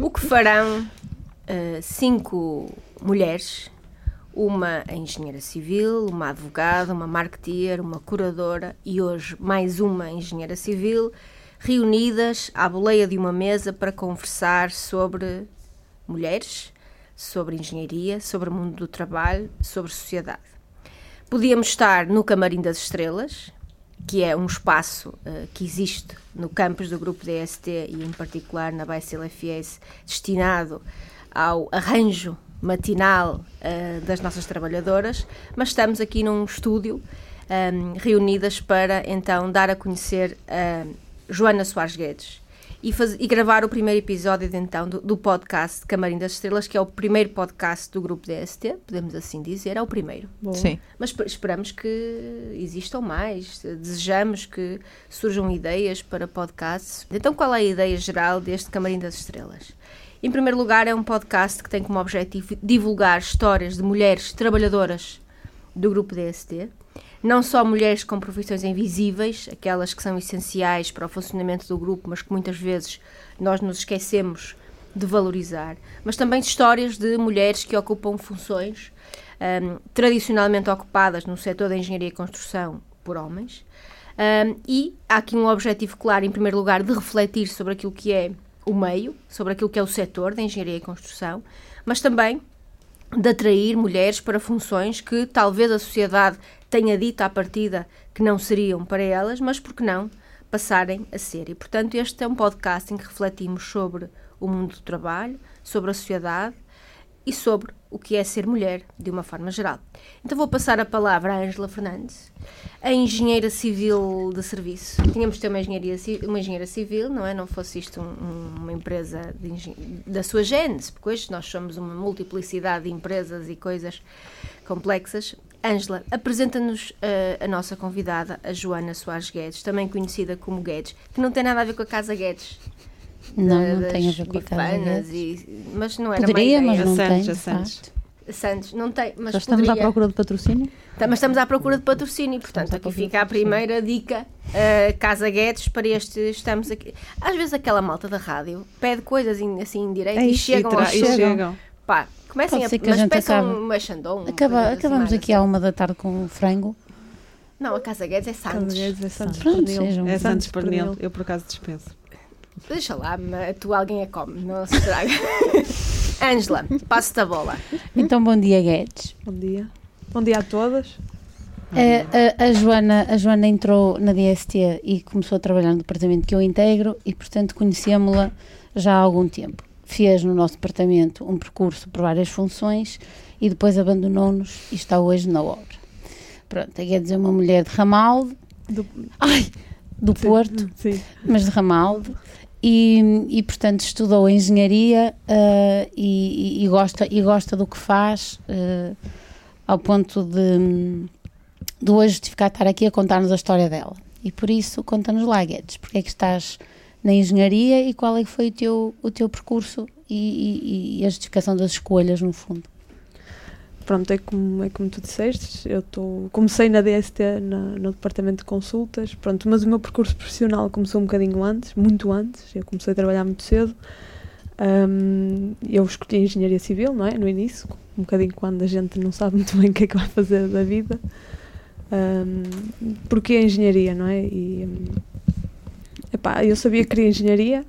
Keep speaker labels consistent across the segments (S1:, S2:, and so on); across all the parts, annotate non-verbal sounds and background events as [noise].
S1: O que farão uh, cinco mulheres, uma engenheira civil, uma advogada, uma marketeer, uma curadora e hoje mais uma engenheira civil, reunidas à boleia de uma mesa para conversar sobre mulheres, sobre engenharia, sobre o mundo do trabalho, sobre sociedade. Podíamos estar no Camarim das Estrelas, que é um espaço uh, que existe no campus do grupo DST e em particular na BCLFS, destinado ao arranjo matinal uh, das nossas trabalhadoras, mas estamos aqui num estúdio um, ehm, reunidas para então dar a conhecer a Joana Soares Guedes, e, faz, e gravar o primeiro episódio de, então do, do, podcast Camarim das Estrelas, que é o primeiro podcast do grupo DST, podemos assim dizer, é o primeiro.
S2: Bom. Sim.
S1: Mas esperamos que existam mais, desejamos que surjam ideias para podcasts. Então, qual é a ideia geral deste Camarim das Estrelas? Em primeiro lugar, é um podcast que tem como objetivo divulgar histórias de mulheres trabalhadoras do grupo DST, não só mulheres com profissões invisíveis, aquelas que são essenciais para o funcionamento do grupo, mas que muitas vezes nós nos esquecemos de valorizar, mas também histórias de mulheres que ocupam funções um, tradicionalmente ocupadas no setor da engenharia e construção por homens. Um, e há aqui um objetivo claro, em primeiro lugar, de refletir sobre aquilo que é o meio, sobre aquilo que é o setor da engenharia e construção, mas também de atrair mulheres para funções que talvez a sociedade tenha dito à partida que não seriam para elas, mas por que não passarem a ser. E, portanto, este é um podcast em que refletimos sobre o mundo do trabalho, sobre a sociedade e sobre o que é ser mulher, de uma forma geral. Então vou passar a palavra à Ângela Fernandes, a engenheira civil de serviço. Tínhamos de ter uma, engenharia, uma engenheira civil, não é? Não fosse isto um, uma empresa da sua gênese, porque hoje nós somos uma multiplicidade de empresas e coisas complexas. Ângela, apresenta-nos uh, a nossa convidada, a Joana Soares Guedes, também conhecida como Guedes, que não tem nada a ver com a Casa Guedes.
S3: Não, não tem a ver com a Casa Guedes.
S1: E, mas não era
S3: Poderia, mas não
S2: Santos,
S3: tem.
S2: Santos.
S1: Santos, não tem, mas
S3: Já estamos
S1: poderia.
S3: à procura de patrocínio?
S1: Tá, mas estamos à procura de patrocínio, portanto, aqui fica a primeira dica, uh, Casa Guedes, para este, estamos aqui. Às vezes aquela malta da rádio pede coisas assim em direito e chegam
S2: e
S1: aos
S2: chegam. chegam.
S1: Pá, comecem
S3: Pode
S1: a,
S3: ser que a
S1: mas
S3: gente
S1: peçam
S3: acabe.
S1: um machandão.
S3: Acaba,
S1: coisa
S3: acabamos
S1: assim,
S3: aqui à uma da tarde com frango.
S1: Não, a Casa Guedes é Santos.
S2: É Santos
S3: Pronto,
S2: Pernil. É Santos Pernil. Eu, por acaso, dispenso.
S1: Deixa lá, tu alguém a come, não se estraga. [laughs] Ângela, passo-te a bola.
S3: Então, bom dia, Guedes.
S2: Bom dia. Bom dia a todas.
S3: A, a- a Joana, a Joana entrou na DST e começou a trabalhar no departamento que eu integro e, portanto, conhecemos-la já há algum tempo. Fez no nosso departamento um percurso por várias funções e depois abandonou-nos e está hoje na obra. Pronto, Guedes é uma mulher de Ramalde,
S2: Do,
S3: ai, do
S2: sim,
S3: Porto,
S2: Sim.
S3: mas de Ramalde. E, e, portanto estudou engenharia eh, e, e- gosta, e gosta do que faz eh, ao ponto de, de hoje justificar estar aqui a contar-nos a história dela. E por isso, conta-nos lá, Guedes, porque é que estás na engenharia e qual é que foi o teu, o teu percurso e, e- e a justificação das escolhas, no fundo.
S2: Pronto, é como, é como tu disseste, eu tô, comecei na DST na- no departamento de consultas, pronto, mas o meu percurso profissional começou um bocadinho antes, muito antes, eu comecei a trabalhar muito cedo. Ahm, eu escolhi engenharia civil, não é? No início, um bocadinho quando a gente não sabe muito bem o que é que vai fazer da vida. Ahm, porque a engenharia, não é? E, hum, epá, eu sabia que queria engenharia,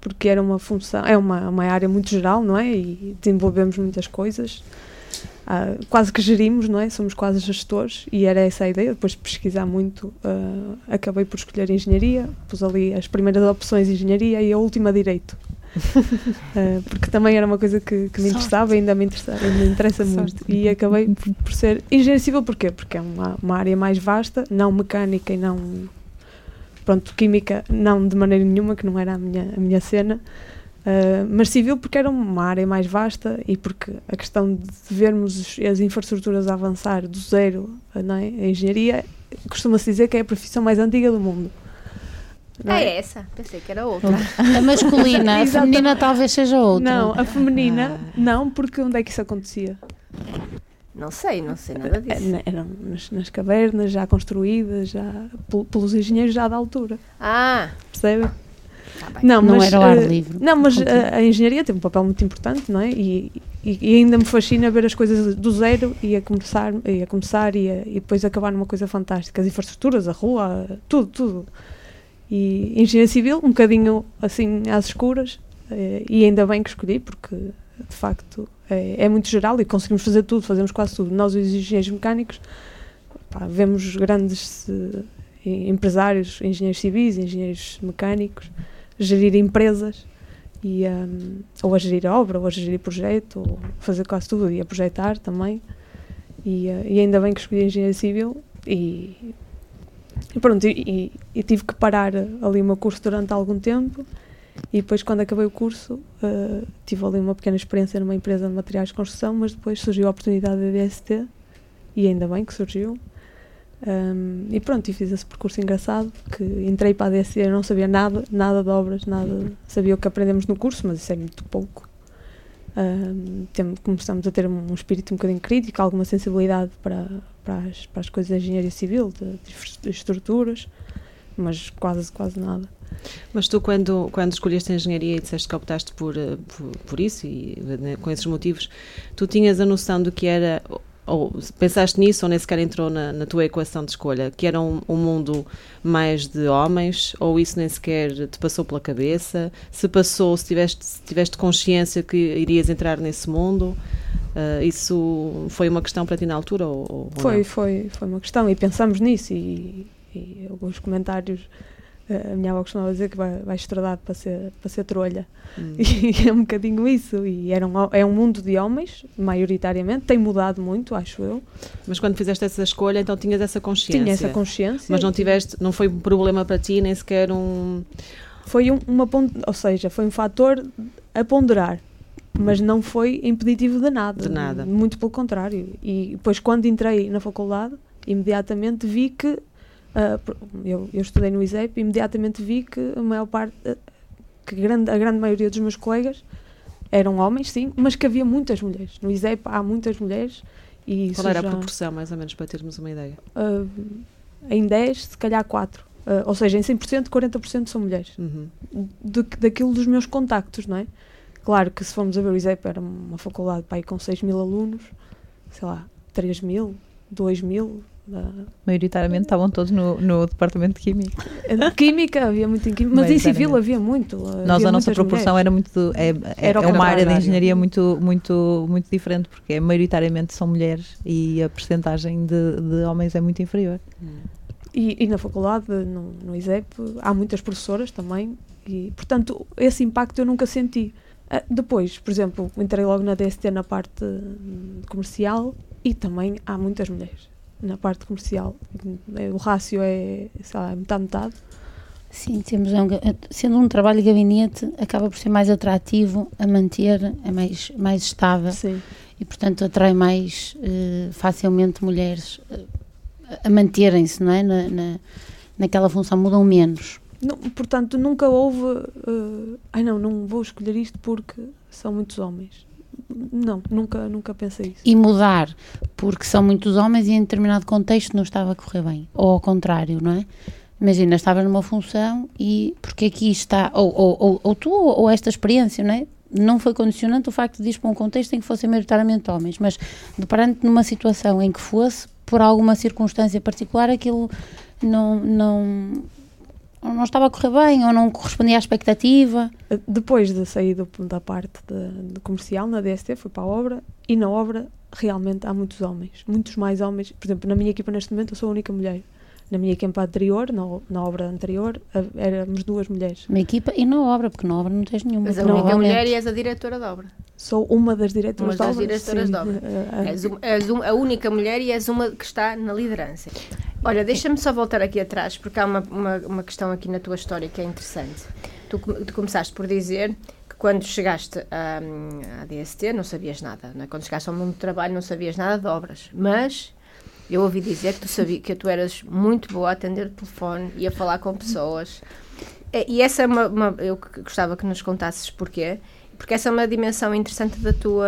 S2: porque era uma função, é uma, uma área muito geral, não é? E desenvolvemos muitas coisas. Ah, quase que gerimos, não é? Somos quase gestores e era essa a ideia. Depois de pesquisar muito, ah, acabei por escolher engenharia, pus ali as primeiras opções engenharia e a última direito. [laughs] Ah, porque também era uma coisa que, que me
S3: Sorte.
S2: interessava e ainda me interessa, ainda me interessa muito. E acabei por, por ser engenharia civil, porquê? Porque é uma, uma área mais vasta, não mecânica e não. Pronto, química, não de maneira nenhuma, que não era a minha, a minha cena. Uh, mas civil porque era uma área mais vasta e porque a questão de vermos os- as infraestruturas a avançar do zero não é? a engenharia costuma-se dizer que é a profissão mais antiga do mundo. Não
S1: Ah,
S2: é?
S1: é essa? Pensei que era outra.
S3: A masculina, a [laughs] feminina talvez seja outra.
S2: Não, a feminina não, porque onde é que isso acontecia?
S1: Não sei, não sei nada disso.
S2: Era- Eram nas, nas cavernas já construídas, já pel- pelos engenheiros já da altura,
S1: Ah,
S2: percebe?
S1: Tá bem.
S2: Não,
S3: Não
S2: mas,
S3: era ao ar
S2: eh,
S3: livre.
S2: Não, mas a, a engenharia tem um papel muito importante, não é? E, e, e ainda me fascina ver as coisas do zero e a começar e, a começar e, a- e depois acabar numa coisa fantástica. As infraestruturas, a rua, tudo, tudo. E engenharia civil, um bocadinho assim às escuras, eh, e ainda bem que escolhi, porque de facto é, é muito geral e conseguimos fazer tudo, fazemos quase tudo. Nós, os engenheiros mecânicos, pá, vemos grandes eh, em- empresários, engenheiros civis, engenheiros mecânicos, gerir empresas e hum, ou a gerir a obra, ou a gerir projeto, ou fazer quase tudo e a projetar também. E, eh, e ainda bem que escolhi engenharia civil e, e pronto, e- e tive que parar ali o meu curso durante algum tempo e depois quando acabei o curso eh, tive ali uma pequena experiência numa empresa de materiais de construção, mas depois surgiu a oportunidade da DST e ainda bem que surgiu. Um, e pronto, e fiz esse percurso engraçado que entrei para a DST, eu não sabia nada, nada de obras, nada, sabia o que aprendemos no curso, mas isso é muito pouco. Um, começamos a ter um, um espírito um bocadinho crítico, alguma sensibilidade para, para, as, para as coisas da engenharia civil, de, de estruturas, mas quase, quase nada.
S4: Mas tu, quando, quando escolheste a engenharia e disseste que optaste por, eh, por, por isso e né, com esses motivos, tu tinhas a noção do que era, ou- pensaste nisso, ou nem sequer entrou na, na tua equação de escolha, que era um, um mundo mais de homens, ou isso nem sequer te passou pela cabeça? Se passou, se tiveste, se tiveste consciência que irias entrar nesse mundo, eh, isso foi uma questão para ti na altura? Ou, ou
S2: Foi,
S4: não?
S2: foi, foi uma questão e pensamos nisso e, e alguns comentários a minha avó costumava dizer que vai, vai estradar para ser, para ser trolha
S4: Hum. [laughs]
S2: e é um bocadinho isso e era um, é um mundo de homens maioritariamente, tem mudado muito acho eu,
S4: Mas quando fizeste essa escolha, então tinhas essa consciência?
S2: tinha essa consciência
S4: Mas não tiveste, não foi um problema para ti, nem sequer um.
S2: foi um, uma ou seja, foi um fator a ponderar mas não foi impeditivo de nada
S4: De nada.
S2: muito pelo contrário e depois quando entrei na faculdade imediatamente vi que por- eu, eu estudei no ISEP e imediatamente vi que a maior parte ah, que grande, a grande maioria dos meus colegas eram homens, sim, mas que havia muitas mulheres. No ISEP há muitas mulheres e
S4: Qual era a
S2: já,
S4: proporção, mais ou menos, para termos uma ideia?
S2: ah, em 10, se calhar 4. Ah, ou seja, em 100%, 40% são mulheres
S4: Uhum.
S2: que- daquilo dos meus contactos, não é? Claro que se formos a ver o ISEP era uma faculdade para aí com 6 mil alunos, sei lá, 3 mil, 2 mil.
S5: Maioritariamente estavam todos no, no departamento de Química.
S2: de Química, havia muito em Química, mas em Civil havia muito.
S5: Nós,
S2: havia
S5: a nossa proporção
S2: mulheres.
S5: era muito. é, é,
S2: Era
S5: é uma área de engenharia muito, muito, muito diferente, porque é, maioritariamente são mulheres e a percentagem de, de homens é muito inferior.
S2: E, e na faculdade, no, no ISEP, há muitas professoras também, e portanto esse impacto eu nunca senti. Ah, depois, por exemplo, entrei logo na DST na parte hum, comercial e também há muitas mulheres na parte comercial. O rácio é, sei lá, metade, metade.
S3: Sim, temos um, ga- sendo um trabalho de gabinete, acaba por ser mais atrativo a manter, é mais, mais estável
S2: Sim.
S3: e, portanto, atrai mais eh, facilmente mulheres eh, a manterem-se, não é? Na, na, naquela função, mudam menos.
S2: Não, portanto, nunca houve. eh, ai não, não vou escolher isto porque são muitos homens. Não, nunca, nunca pensei isso.
S3: E mudar, porque são muitos homens e em determinado contexto não estava a correr bem. Ou ao contrário, não é? Imagina, estava numa função e porque aqui está, ou, ou, ou, ou tu ou, esta experiência, não é? Não foi condicionante o facto de ir para um contexto em que fossem maioritariamente homens, mas deparando-te numa situação em que fosse, por alguma circunstância particular, aquilo não, não, não estava a correr bem ou não correspondia à expectativa.
S2: Depois de sair do- da parte de, de comercial na DST, fui para a obra e na obra realmente há muitos homens, muitos mais homens. Por exemplo, na minha equipa neste momento eu sou a única mulher. Na minha equipa anterior, na, na obra anterior, a- éramos duas mulheres.
S3: Uma equipa e na obra, porque na obra não tens nenhuma.
S1: Mas a única mulher e és a diretora da obra.
S2: Sou uma das diretoras
S1: Uma
S2: da
S1: das
S2: obra.
S1: diretoras
S2: sim.
S1: da obra.
S2: Eh, eh,
S1: És, um- és um- a única mulher e és uma que está na liderança. Olha, deixa-me só voltar aqui atrás, porque há uma, uma, uma questão aqui na tua história que é interessante. Tu, tu começaste por dizer que quando chegaste à, à DST não sabias nada. Não é? Quando chegaste ao mundo do trabalho não sabias nada de obras. Mas eu ouvi dizer que tu, sabia, que tu eras muito boa a atender o telefone e a falar com pessoas. E e essa é uma, uma- Eu gostava que nos contasses porquê. Porque essa é uma dimensão interessante da tua,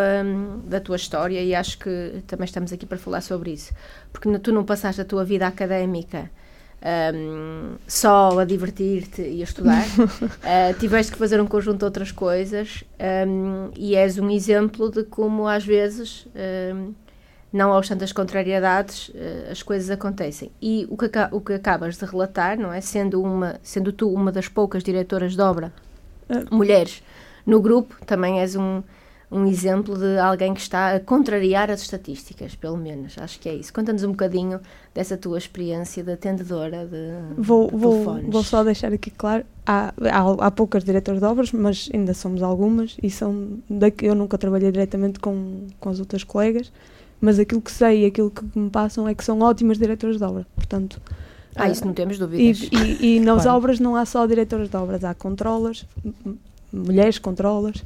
S1: da tua história e acho que também estamos aqui para falar sobre isso. Porque tu não passaste a tua vida académica um, só a divertir-te e a estudar. uh, [laughs] tiveste que fazer um conjunto de outras coisas um, e és um exemplo de como às vezes, um, não obstante as contrariedades, uh, as coisas acontecem. E o que, o que acabas de relatar, não é? Sendo, uma, sendo tu uma das poucas diretoras de obra mulheres no grupo, também és um um exemplo de alguém que está a contrariar as estatísticas, pelo menos. Acho que é isso. Conta-nos um bocadinho dessa tua experiência de atendedora de
S2: vou,
S1: telefones.
S2: Vou, vou só deixar aqui claro, há, há, há poucas diretoras de obras, mas ainda somos algumas e são daqui, eu nunca trabalhei diretamente com, com as outras colegas, mas aquilo que sei e aquilo que me passam é que são ótimas diretoras de obra, portanto...
S1: Ah, isso não temos dúvidas.
S2: E, e, e [laughs] nas claro. obras não há só diretoras de obras, há controlas, mulheres controlas,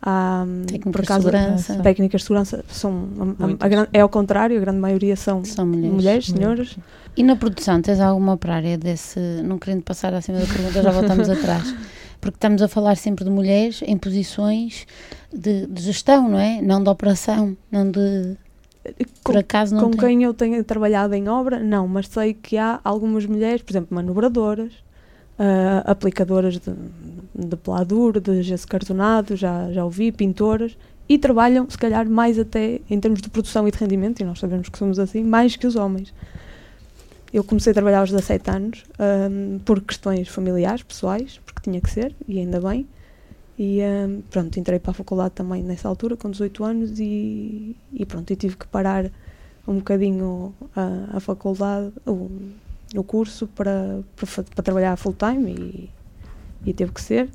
S2: Há,
S3: técnicas acaso, de segurança.
S2: Técnicas de segurança são. A, a, a, é ao contrário, a grande maioria são, são mulheres, mulheres senhoras.
S3: E na produção, tens alguma prária desse. Não querendo passar acima da pergunta, já voltamos [laughs] atrás. Porque estamos a falar sempre de mulheres em posições de, de gestão, não é? Não de operação, não de.
S2: Com, Com quem eu tenho trabalhado em obra, não, mas sei que há algumas mulheres, por exemplo, manobradoras, uh, aplicadoras de, de de gesso cartonado, já, já ouvi, pintoras, e trabalham, se calhar, mais até em termos de produção e de rendimento, e nós sabemos que somos assim, mais que os homens. Eu comecei a trabalhar aos 17 anos um, por questões familiares, pessoais, porque tinha que ser, e ainda bem. E um, pronto, entrei para a faculdade também nessa altura, com 18 anos, e, e pronto, tive que parar um bocadinho a, a faculdade, o, o curso para, para, para trabalhar full time e, e teve que ser.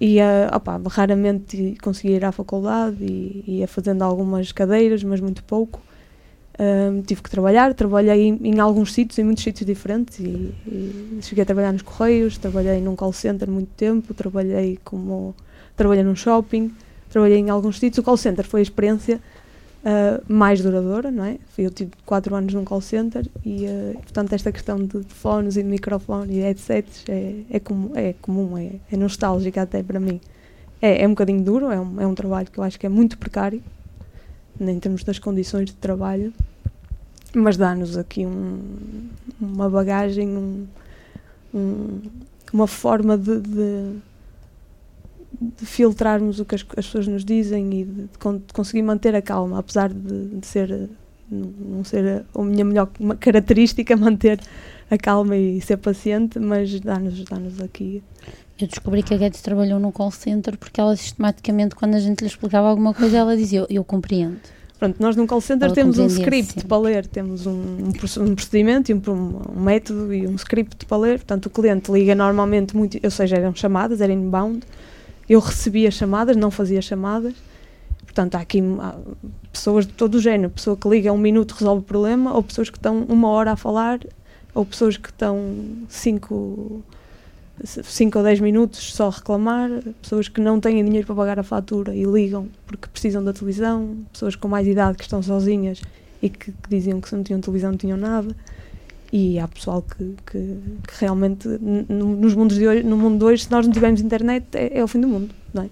S2: E uh, opa, raramente conseguia ir à faculdade e ia fazendo algumas cadeiras, mas muito pouco. Uh, tive que trabalhar, trabalhei em, em, alguns sítios, em muitos sítios diferentes e, e, cheguei a trabalhar nos Correios, trabalhei num call center muito tempo, trabalhei como trabalhei num shopping, trabalhei em alguns sítios. O call center foi a experiência uh, mais duradoura, não é? Eu tive quatro anos num call center e, uh, portanto, esta questão de fones e de microfone e headsets é, é, comum, é, comum é, é nostálgica até para mim. É, é um bocadinho duro, é um, é um trabalho que eu acho que é muito precário, em termos das condições de trabalho, mas dá-nos aqui um, uma bagagem, um, um, uma forma de, de de filtrarmos o que as, as, pessoas nos dizem e de, de, conseguir manter a calma, apesar de, ser não ser a minha melhor característica [laughs] manter a calma e ser paciente, mas dá-nos dá, aqui.
S3: Eu descobri que a Guedes trabalhou no call center porque ela sistematicamente, quando a gente lhe explicava alguma coisa, ela dizia: Eu, eu compreendo.
S2: Pronto, nós no call center ela temos um script para ler, temos um, um, um procedimento, um, um, método e um script para ler. Portanto, o cliente liga normalmente muito, ou seja, eram chamadas, era inbound eu recebia chamadas, não fazia chamadas. Portanto, há aqui há pessoas de todo o género, pessoa que liga um minuto resolve o problema, ou pessoas que estão uma hora a falar, ou pessoas que estão cinco, cinco ou dez minutos só reclamar, pessoas que não têm dinheiro para pagar a fatura e ligam porque precisam da televisão, pessoas com mais idade que estão sozinhas e que, que diziam que se não tinham televisão não tinham nada e há pessoal que, que, que realmente nos mundos de hoje, no mundo de hoje, se nós não tivermos internet, é, é o fim do mundo, não é?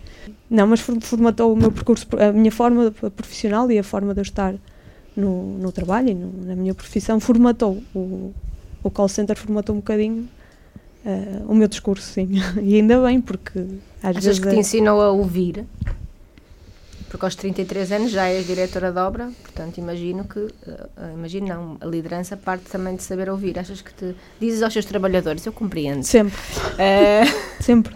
S2: Não, mas formatou o meu percurso, a minha forma profissional e a forma de eu estar no, no trabalho e no, na minha profissão formatou o, o call center formatou um bocadinho uh, o meu discurso, sim. [laughs] e ainda bem, porque
S1: às Achas vezes. que te é ensinou a ouvir? porque aos 33 anos já és diretora de obra, portanto imagino que, uh, imagino não, a liderança parte também de saber ouvir. Achas que te dizes aos seus trabalhadores, eu compreendo.
S2: Sempre. Uh... [laughs] Sempre.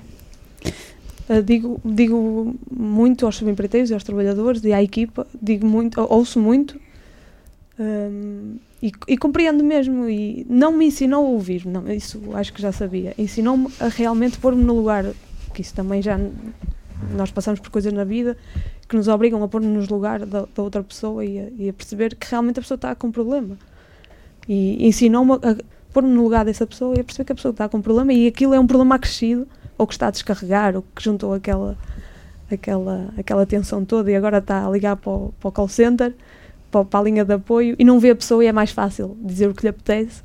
S2: Uh, digo, digo muito aos subempreiteiros e aos trabalhadores e à equipa, digo muito, ouço muito um, e, e, compreendo mesmo. E não me ensinou a ouvir, não, isso acho que já sabia. Ensinou-me a realmente pôr-me no lugar, que isso também já nós passamos por coisas na vida que nos obrigam a pôr-nos no lugar da, da, outra pessoa e a, e a, perceber que realmente a pessoa está com um problema. E ensinou-me a pôr-me no lugar dessa pessoa e a perceber que a pessoa está com um problema e aquilo é um problema acrescido, ou que está a descarregar, ou que juntou aquela, aquela, aquela tensão toda e agora está a ligar para o, para o call center, para, a linha de apoio e não vê a pessoa e é mais fácil dizer o que lhe apetece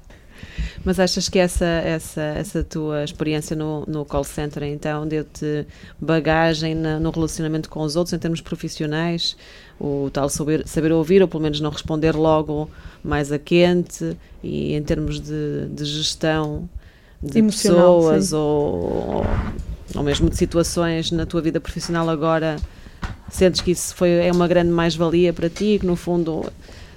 S4: Mas achas que essa, essa, essa tua experiência no, no call center, então, deu-te bagagem na, no relacionamento com os outros em termos profissionais? O tal saber, saber ouvir, ou pelo menos não responder logo mais a quente, e em termos de, de gestão de
S2: Emocional,
S4: pessoas
S2: sim.
S4: ou, ou mesmo de situações na tua vida profissional agora, sentes que isso foi, é uma grande mais-valia para ti, que no fundo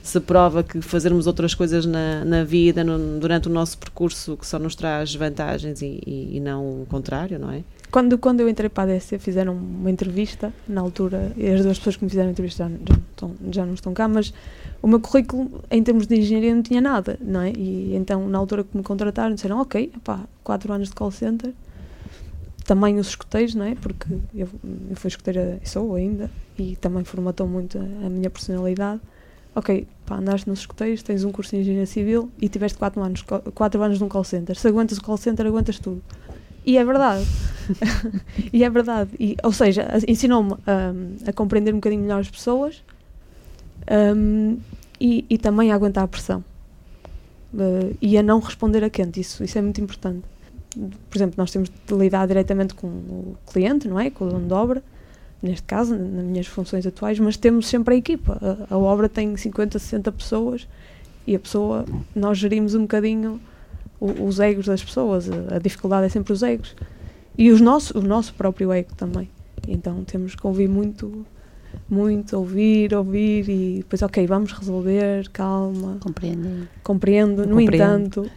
S4: se prova que fazermos outras coisas na, na vida, no- durante o nosso percurso, que só nos traz vantagens e, e- e não o contrário, não é?
S2: Quando, quando eu entrei para a ADC, fizeram uma entrevista, na altura, as duas pessoas que me fizeram a entrevista já, já, estão, já não estão cá, mas o meu currículo, em termos de engenharia, não tinha nada, não é? E então, na altura que me contrataram, disseram, ok, pá, quatro anos de call center, também os escuteiros, não é? Porque eu, eu fui escuteira e sou ainda, e também formatou muito a, a minha personalidade. Ok, pá, andaste nos escuteiros, tens um curso de engenharia civil e tiveste quatro anos, co- quatro anos num call center. Se aguentas o call center, aguentas tudo. E é verdade. [laughs] e é verdade. E, ou seja, ensinou-me a, a compreender um bocadinho melhor as pessoas hum, e, e também a aguentar a pressão. Uh, e a não responder a quente, isso, isso é muito importante. Por exemplo, nós temos de lidar diretamente com o cliente, não é? Com o dono de obra, neste caso, na- nas minhas funções atuais, mas temos sempre a equipa. A, a obra tem 50, 60 pessoas e a pessoa, nós gerimos um bocadinho o- os egos das pessoas, a, a dificuldade é sempre os egos. E os nosso, o nosso próprio ego também. Então temos que ouvir muito, muito, ouvir, ouvir e depois, ok, vamos resolver, calma,
S3: Compreendo.
S2: compreendo. No
S5: Compreendo.
S2: entanto,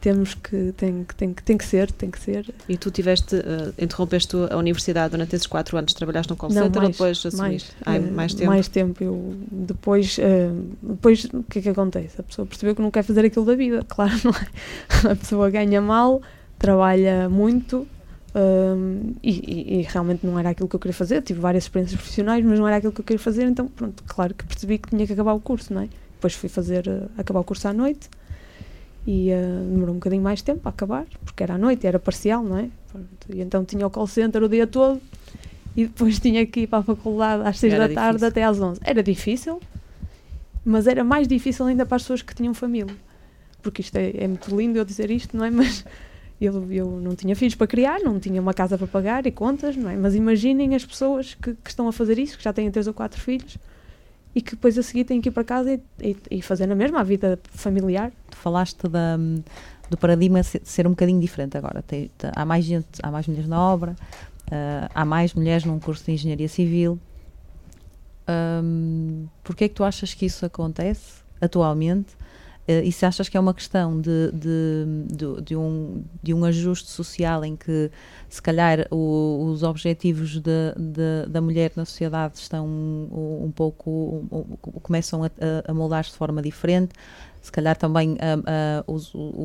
S2: temos que, tem, tem, tem que ser, tem que ser.
S4: E tu tiveste, eh, interrompeste a universidade durante esses quatro anos, trabalhaste no call
S2: Não,
S4: center ou
S2: mais,
S4: depois assumiste? Ai,
S2: eh,
S4: mais tempo?
S2: Mais tempo. Eu, depois, eh, depois, o que é que acontece? A pessoa percebeu que não quer fazer aquilo da vida. [laughs] Claro, não é? A pessoa ganha mal, trabalha muito hum, e, e- e realmente não era aquilo que eu queria fazer. Tive várias experiências profissionais, mas não era aquilo que eu queria fazer. Então, pronto, claro que percebi que tinha que acabar o curso, não é? Depois fui fazer, eh, acabar o curso à noite e eh, demorou um bocadinho mais tempo a acabar, porque era à noite, era parcial, não é? E então tinha o call center o dia todo e depois tinha que ir para a faculdade às 6
S4: Era
S2: da tarde
S4: difícil.
S2: até às 11. Era difícil, mas era mais difícil ainda para as pessoas que tinham família. Porque isto é, é muito lindo eu dizer isto, não é? [laughs] Mas eu, eu não tinha filhos para criar, não tinha uma casa para pagar e contas, não é? Mas imaginem as pessoas que, que estão a fazer isso, que já têm três ou quatro filhos e que depois a seguir têm que ir para casa e, e, e fazer na mesma a vida familiar.
S5: Tu falaste da, do paradigma ser um bocadinho diferente agora. Tem- te- há mais gente, há mais mulheres na obra, ah, há mais mulheres num curso de engenharia civil. Um, Porquê é que tu achas que isso acontece atualmente? Ah, e se achas que é uma questão de, de, de, de um, de um ajuste social em que se calhar o- os objetivos de- de- da mulher na sociedade estão um, um pouco um- começam a, a- moldar-se de forma diferente se calhar também o,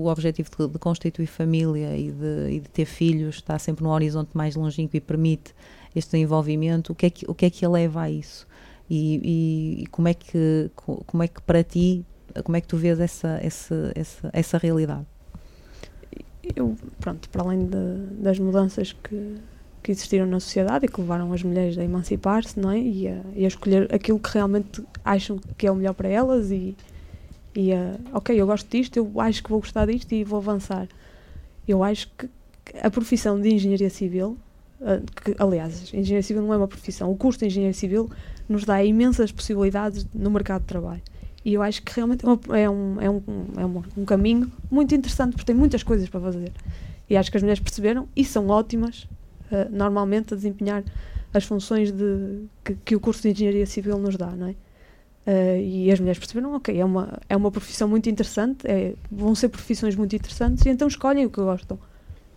S5: o objetivo de, de constituir família e de, e de ter filhos está sempre num horizonte mais longínquo e permite este envolvimento. O que é que, o que, é que leva a isso? E, e- e como, é que, co- como é que para ti, como é que tu vês essa, essa, essa, essa realidade?
S2: eu, pronto, para além de- das mudanças que, que existiram na sociedade e que levaram as mulheres a emancipar-se, não é? E a, e a escolher aquilo que realmente acham que é o melhor para elas e, e a, ok, eu gosto disto, eu acho que vou gostar disto e vou avançar. Eu acho que a profissão de engenharia civil, ah, que, aliás, engenharia civil não é uma profissão, o curso de engenharia civil nos dá imensas possibilidades no mercado de trabalho. E eu acho que realmente é, uma- é um, é, um, é uma- um caminho muito interessante porque tem muitas coisas para fazer. E acho que as mulheres perceberam e são ótimas, ah, normalmente, a desempenhar as funções de, que, que o curso de engenharia civil nos dá, não é? Ah, e as mulheres perceberam, ok, é uma, é uma profissão muito interessante, é, vão ser profissões muito interessantes e então escolhem o que gostam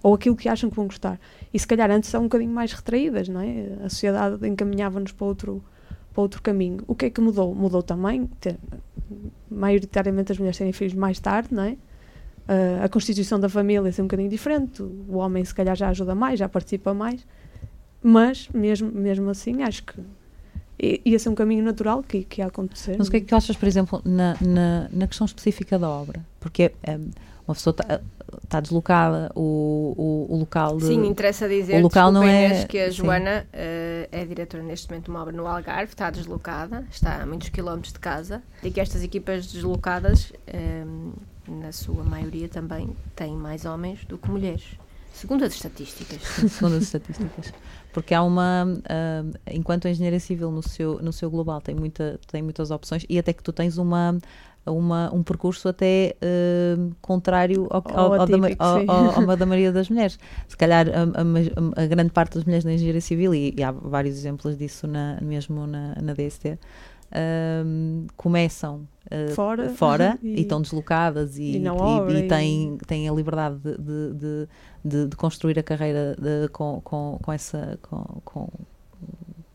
S2: ou aquilo que acham que vão gostar. E se calhar antes são um bocadinho mais retraídas, não é? A sociedade encaminhava-nos para outro, para outro caminho. O que é que mudou? Mudou também, ter, maioritariamente as mulheres terem filhos mais tarde, não é? Ah, a constituição da família é um bocadinho diferente, o homem se calhar já ajuda mais, já participa mais, mas mesmo, mesmo assim acho que ia ser um caminho natural que, que ia acontecer.
S5: Mas o que é que tu achas, por exemplo, na, na, na questão específica da obra? Porque é, uma pessoa está deslocada, o, o, o local de,
S1: Sim, interessa dizer
S5: o local não é-
S1: que a. Joana eh, é diretora neste momento de uma obra no Algarve, está deslocada, está a muitos quilómetros de casa, e que estas equipas deslocadas eh, na sua maioria também têm mais homens do que mulheres, segundo as estatísticas. [laughs]
S5: segundo as estatísticas. Porque há uma, uh, enquanto a engenharia civil no seu, no seu global tem, muita, tem muitas opções e até que tu tens uma, uma, um percurso até uh, contrário ao, ao, ao, atípico, ao, da maioria das mulheres. Se calhar a, a, a, grande parte das mulheres na engenharia civil, e, e há vários exemplos disso na, mesmo na, na DST, um, começam uh,
S2: fora,
S5: fora [laughs] e, e, estão deslocadas e, e, e, têm, têm a liberdade de, de, de, de construir a carreira com, com, com, essa com,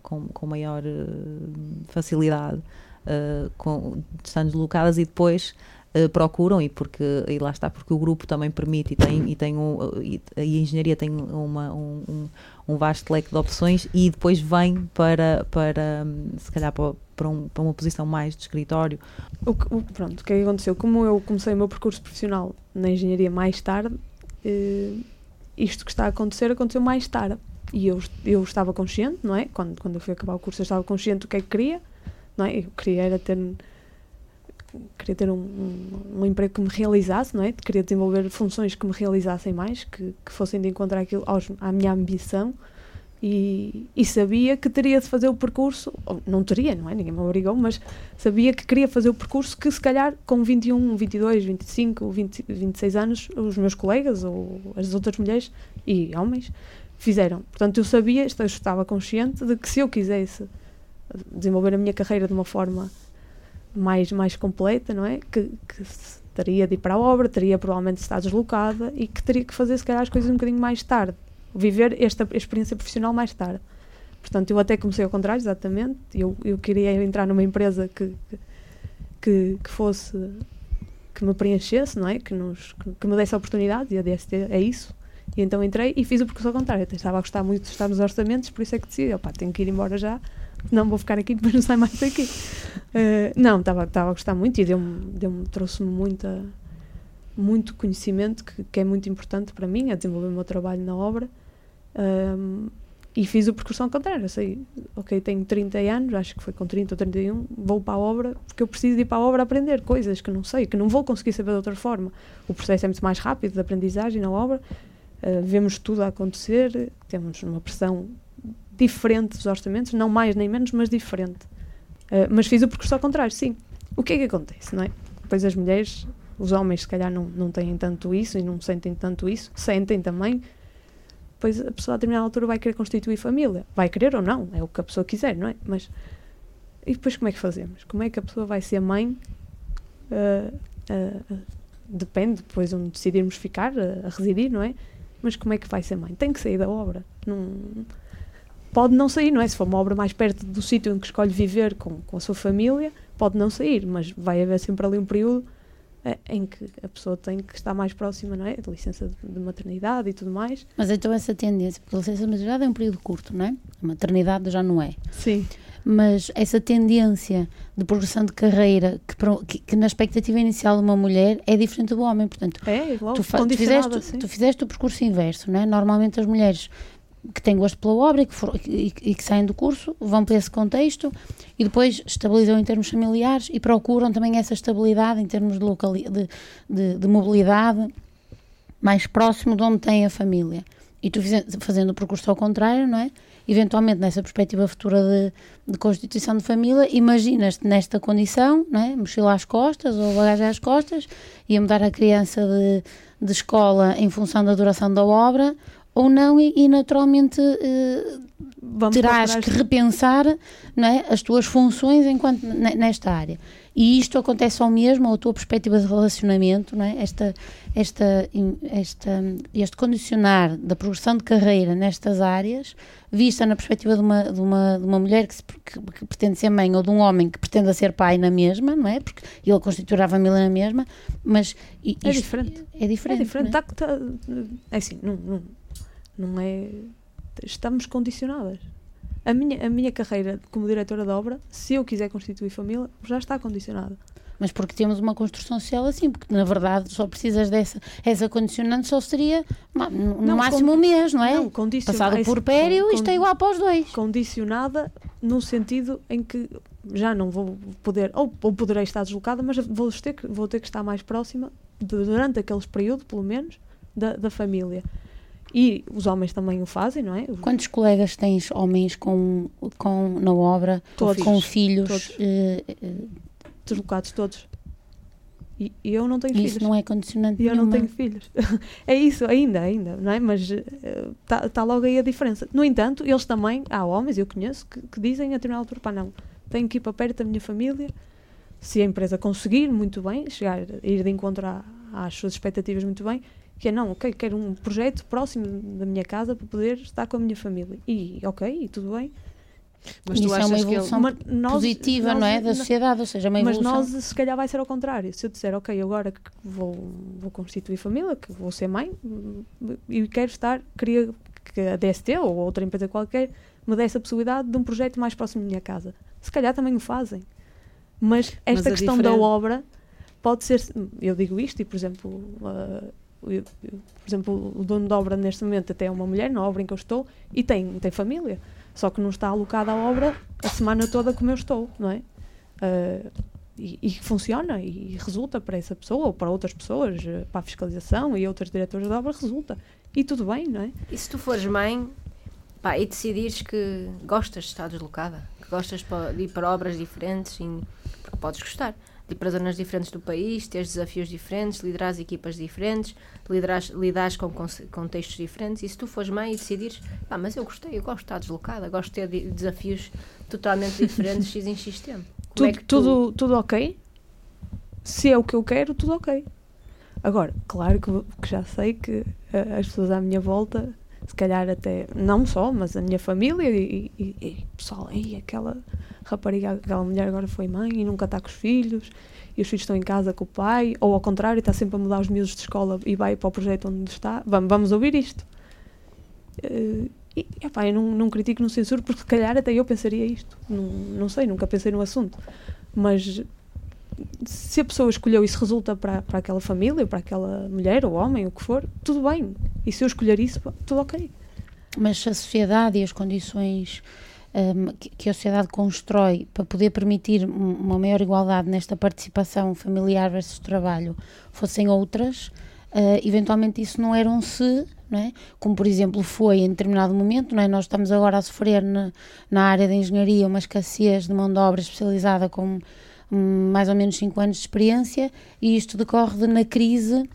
S5: com, com, maior uh, facilidade uh, com, estando deslocadas e depois uh, procuram e porque e lá está porque o grupo também permite e tem e tem um, e, a engenharia tem uma, um, um, vasto leque de opções e depois vem para para se calhar para, para, um, para uma posição mais de escritório.
S2: O que, o, pronto o que é aconteceu? Como eu comecei o meu percurso profissional na engenharia mais tarde eh, isto que está a acontecer aconteceu mais tarde. E eu, eu estava consciente, não é? Quando, quando eu fui acabar o curso, eu estava consciente do que é que queria, não é? Eu queria era ter queria ter um, um, um, emprego que me realizasse, não é? Queria desenvolver funções que me realizassem mais, que, que fossem de encontrar aquilo aos, à minha ambição e, e, sabia que teria de fazer o percurso, não teria, não é? Ninguém me obrigou, mas sabia que queria fazer o percurso que se calhar com 21, 22, 25, 20, 26 anos os meus colegas ou as outras mulheres e homens fizeram. Portanto, eu sabia, eu estava consciente de que se eu quisesse desenvolver a minha carreira de uma forma mais, mais completa, não é? Que, que teria de ir para a obra, teria provavelmente de estar deslocada e que teria que fazer, se calhar, as coisas um bocadinho mais tarde. Viver esta experiência profissional mais tarde. Portanto, eu até comecei ao contrário, exatamente. Eu, eu queria entrar numa empresa que, que, que fosse. que me preenchesse, não é? Que, nos, que, que me desse a oportunidade, e a DST é isso. E então entrei e fiz o percurso ao contrário. Eu estava a gostar muito de estar nos orçamentos, por isso é que decidi, opá, tenho que ir embora já não vou ficar aqui, depois não sai mais daqui. Uh, não, estava a gostar muito e deu-me, deu trouxe-me muita, muito conhecimento que, que, é muito importante para mim, a desenvolver o meu trabalho na obra. Um, e fiz o percurso ao contrário. Sei, ok, tenho 30 anos, acho que foi com 30 ou 31, vou para a obra, porque eu preciso ir para a obra aprender coisas que não sei, que não vou conseguir saber de outra forma. O processo é muito mais rápido de aprendizagem na obra, uh, vemos tudo a acontecer, temos uma pressão diferente dos orçamentos, não mais nem menos, mas diferente. Uh, mas fiz o percurso ao contrário, sim. O que é que acontece, não é? Depois as mulheres, os homens se calhar não, não têm tanto isso e não sentem tanto isso, sentem também, depois a pessoa a determinada altura vai querer constituir família. Vai querer ou não, é o que a pessoa quiser, não é? Mas e depois como é que fazemos? Como é que a pessoa vai ser mãe? Uh, uh, depende, depois onde decidirmos ficar a residir, não é? Mas como é que vai ser mãe? Tem que sair da obra. Não, pode não sair, não é? Se for uma obra mais perto do sítio em que escolhe viver com, com a sua família, pode não sair, mas vai haver sempre ali um período é, em que a pessoa tem que estar mais próxima, não é? De licença de, de maternidade e tudo mais.
S3: Mas então essa tendência, porque a licença de maternidade é um período curto, não é? A maternidade já não é.
S2: Sim.
S3: Mas essa tendência de progressão de carreira que, que, que na expectativa inicial de uma mulher é diferente do homem, portanto.
S2: É, igual,
S3: tu, tu, fizeste, assim. tu fizeste o percurso inverso, não é? Normalmente as mulheres que têm gosto pela obra e que, for, e, e que, saem do curso, vão para esse contexto e depois estabilizam em termos familiares e procuram também essa estabilidade em termos de, locali de, de, de mobilidade mais próximo de onde têm a família. E tu fazendo o percurso ao contrário, não é? Eventualmente, nessa perspectiva futura de, de constituição de família, imaginas-te nesta condição, não é? Mochila às costas ou bagagem às costas, ia mudar a criança de, de escola em função da duração da obra, ou não, e, e naturalmente uh, terás que repensar não é, as tuas funções enquanto nesta área. E isto acontece ao mesmo, a tua perspectiva de relacionamento, não é? esta, esta, esta, este condicionar da progressão de carreira nestas áreas, vista na perspectiva de uma, de uma, de uma mulher que, se, que, que, pretende ser mãe ou de um homem que pretenda ser pai na mesma, não é? Porque ele constituirá a família na mesma, mas.
S2: é diferente.
S3: É diferente.
S2: É diferente. Tá, tá, é assim, não, não não é. Estamos condicionadas. A minha, a minha carreira como diretora de obra, se eu quiser constituir família, já está condicionada.
S3: Mas porque temos uma construção social assim, porque na verdade só precisas dessa essa condicionante, só seria no não, máximo um mês, não é? Não, Passado por pério, isto é igual para os dois.
S2: Condicionada no sentido em que já não vou poder, ou, ou poderei estar deslocada, mas vou ter, que, vou ter que estar mais próxima de- durante aqueles períodos, pelo menos, da, da família. E os homens também o fazem, não é?
S3: Quantos colegas tens, homens, com, com, na obra,
S2: Todos.
S3: com filhos?
S2: Todos.
S3: eh, eh,
S2: Deslocados todos. E, e eu não tenho
S3: isso
S2: filhos.
S3: não é condicionante
S2: E eu não
S3: nenhuma.
S2: tenho filhos. [laughs] é isso, ainda, ainda, não é? Mas está tá logo aí a diferença. No entanto, eles também, há homens, eu conheço, que, que dizem a determinada altura, pá, não, tenho que ir para perto da minha família. Se a empresa conseguir, muito bem, chegar, ir de encontro à- às suas expectativas, muito bem, que é, não, ok, quero um projeto próximo da minha casa para poder estar com a minha família. E, ok, e tudo bem.
S4: Mas
S3: Isso
S4: tu
S3: é uma
S4: ele...
S3: evolução
S2: Mas nós-
S3: positiva,
S2: nós-
S3: não é? Da sociedade, ou seja, uma
S2: mas
S3: evolução.
S2: nós, se calhar, vai ser ao contrário. Se eu disser, ok, agora que vou, vou constituir família, que vou ser mãe, e quero estar, queria que a DST ou outra empresa qualquer me desse a possibilidade de um projeto mais próximo da minha casa. Se calhar também o fazem. Mas esta
S4: a
S2: questão da obra pode ser. Eu digo isto, e por exemplo, ah, por exemplo, o dono da obra neste momento até é uma mulher na obra em que eu estou e tem, tem família. Só que não está alocada à obra a semana toda como eu estou, não é? Ah, e, e funciona e resulta para essa pessoa ou para outras pessoas, eh, para a fiscalização e outros diretores da obra, resulta. E tudo bem, não é?
S1: E se tu fores mãe pá, e decidires que gostas de estar deslocada, que gostas de ir para obras diferentes, e- porque podes gostar, de ir para zonas diferentes do país, teres desafios diferentes, liderares equipas diferentes, liderares, lidares com contextos diferentes, e se tu fores mãe e decidires, pá, mas eu gostei, eu gosto de estar deslocada, gosto de ter desafios totalmente diferentes X em X tempo.
S2: Tudo,
S1: é tu-
S2: tudo, tudo ok. Se é o que eu quero, tudo ok. Agora, claro que, que já sei que eh, as pessoas à minha volta, se calhar até, não só, mas a minha família e, e, e pessoal, ei, aquela rapariga, aquela mulher agora foi mãe e nunca está com os filhos, e os filhos estão em casa com o pai, ou ao contrário, está sempre a mudar os miúdos de escola e vai para o projeto onde está. Vamos, vamos ouvir isto. Eh, e, epá, eu não, não critico, não censuro, porque se calhar até eu pensaria isto. Não, não sei, nunca pensei no assunto. Mas se a pessoa escolheu e se resulta para, para aquela família, para aquela mulher ou homem, o que for, tudo bem. E se eu escolher isso, tudo ok.
S3: Mas a sociedade e as condições hum, que, a sociedade constrói para poder permitir um- uma maior igualdade nesta participação familiar versus trabalho fossem outras, eh, eventualmente isso não era um se, é? como por exemplo foi em determinado momento, é? nós estamos agora a sofrer na, na área da engenharia uma escassez de mão de obra especializada com hum, mais ou menos 5 anos de experiência e isto decorre de, na crise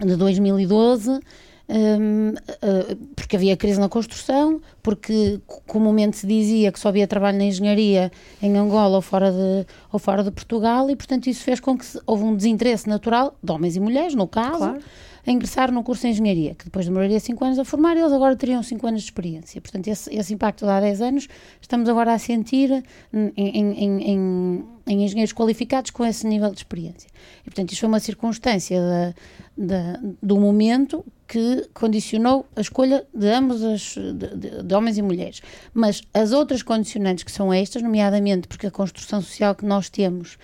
S3: de 2012 hum, eh, porque havia crise na construção, porque co- comumente se dizia que só havia trabalho na engenharia em Angola ou fora de, ou fora de Portugal, e portanto isso fez com que se- houve um desinteresse natural de homens e mulheres, no caso,
S2: Claro.
S3: A ingressar no curso de engenharia, que depois demoraria 5 anos a formar, eles agora teriam 5 anos de experiência. Portanto, esse, esse impacto de há 10 anos estamos agora a sentir em, em, em, em- engenheiros qualificados com esse nível de experiência. E, portanto, isto foi uma circunstância da, da, do momento que condicionou a escolha de ambos as, de, de- homens e mulheres. Mas as outras condicionantes que são estas, nomeadamente porque a construção social que nós temos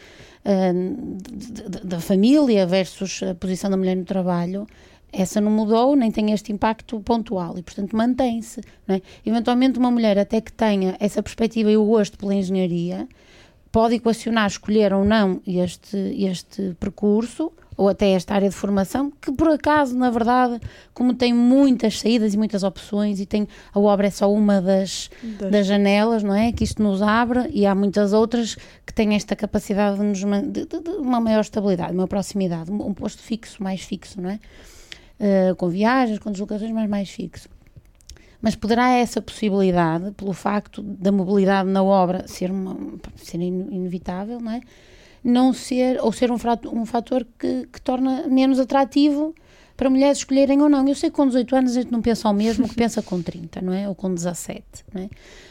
S3: da família versus a posição da mulher no trabalho, essa não mudou, nem tem este impacto pontual e, portanto, mantém-se. é? Eventualmente, uma mulher até que tenha essa perspectiva e o gosto pela engenharia, pode equacionar escolher ou não este, este percurso ou até esta área de formação, que por acaso, na verdade, como tem muitas saídas e muitas opções e tem a obra é só uma das,
S2: Das-
S3: das janelas, não é? Que isto nos abre e há muitas outras que têm esta capacidade de, nos, de, de- de uma maior estabilidade, uma proximidade, um, posto fixo, mais fixo, não é? Eh, com viagens, com deslocações, mas mais fixo. Mas poderá essa possibilidade, pelo facto da mobilidade na obra ser, uma, ser in- inevitável, não é? Não ser, ou ser um, um fator que, que torna menos atrativo para mulheres escolherem ou não. Eu sei que com 18 anos a gente não pensa ao mesmo que pensa com 30, não é? Ou com 17, não é?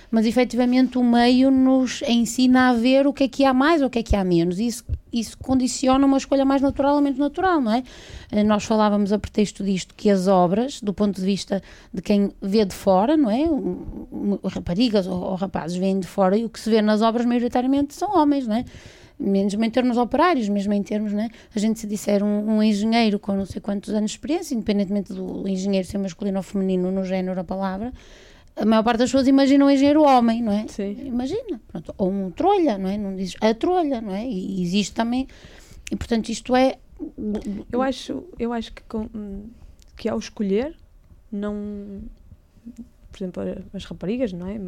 S3: Mas efetivamente o meio nos ensina a ver o que é que há mais ou o que é que há menos. Isso, isso condiciona uma escolha mais natural ou menos natural, não é? Eh, Nós falávamos a pretexto disto que as obras, do ponto de vista de quem vê de fora, não é? Raparigas ou, ou rapazes vêm de fora e o que se vê nas obras maioritariamente são homens, não é? Mesmo em termos operários, mesmo em termos, né? A gente se disser um, um engenheiro com não sei quantos anos de experiência, independentemente do engenheiro ser masculino ou feminino no género da palavra, a maior parte das pessoas imaginam um engenheiro homem, não é?
S2: Sim.
S3: Imagina, pronto, ou um trolha, não é? Não dizes a trolha, não é? E existe também, e portanto isto é
S2: Eu acho, eu acho que, com, que ao escolher, não. Por exemplo, as raparigas, não é?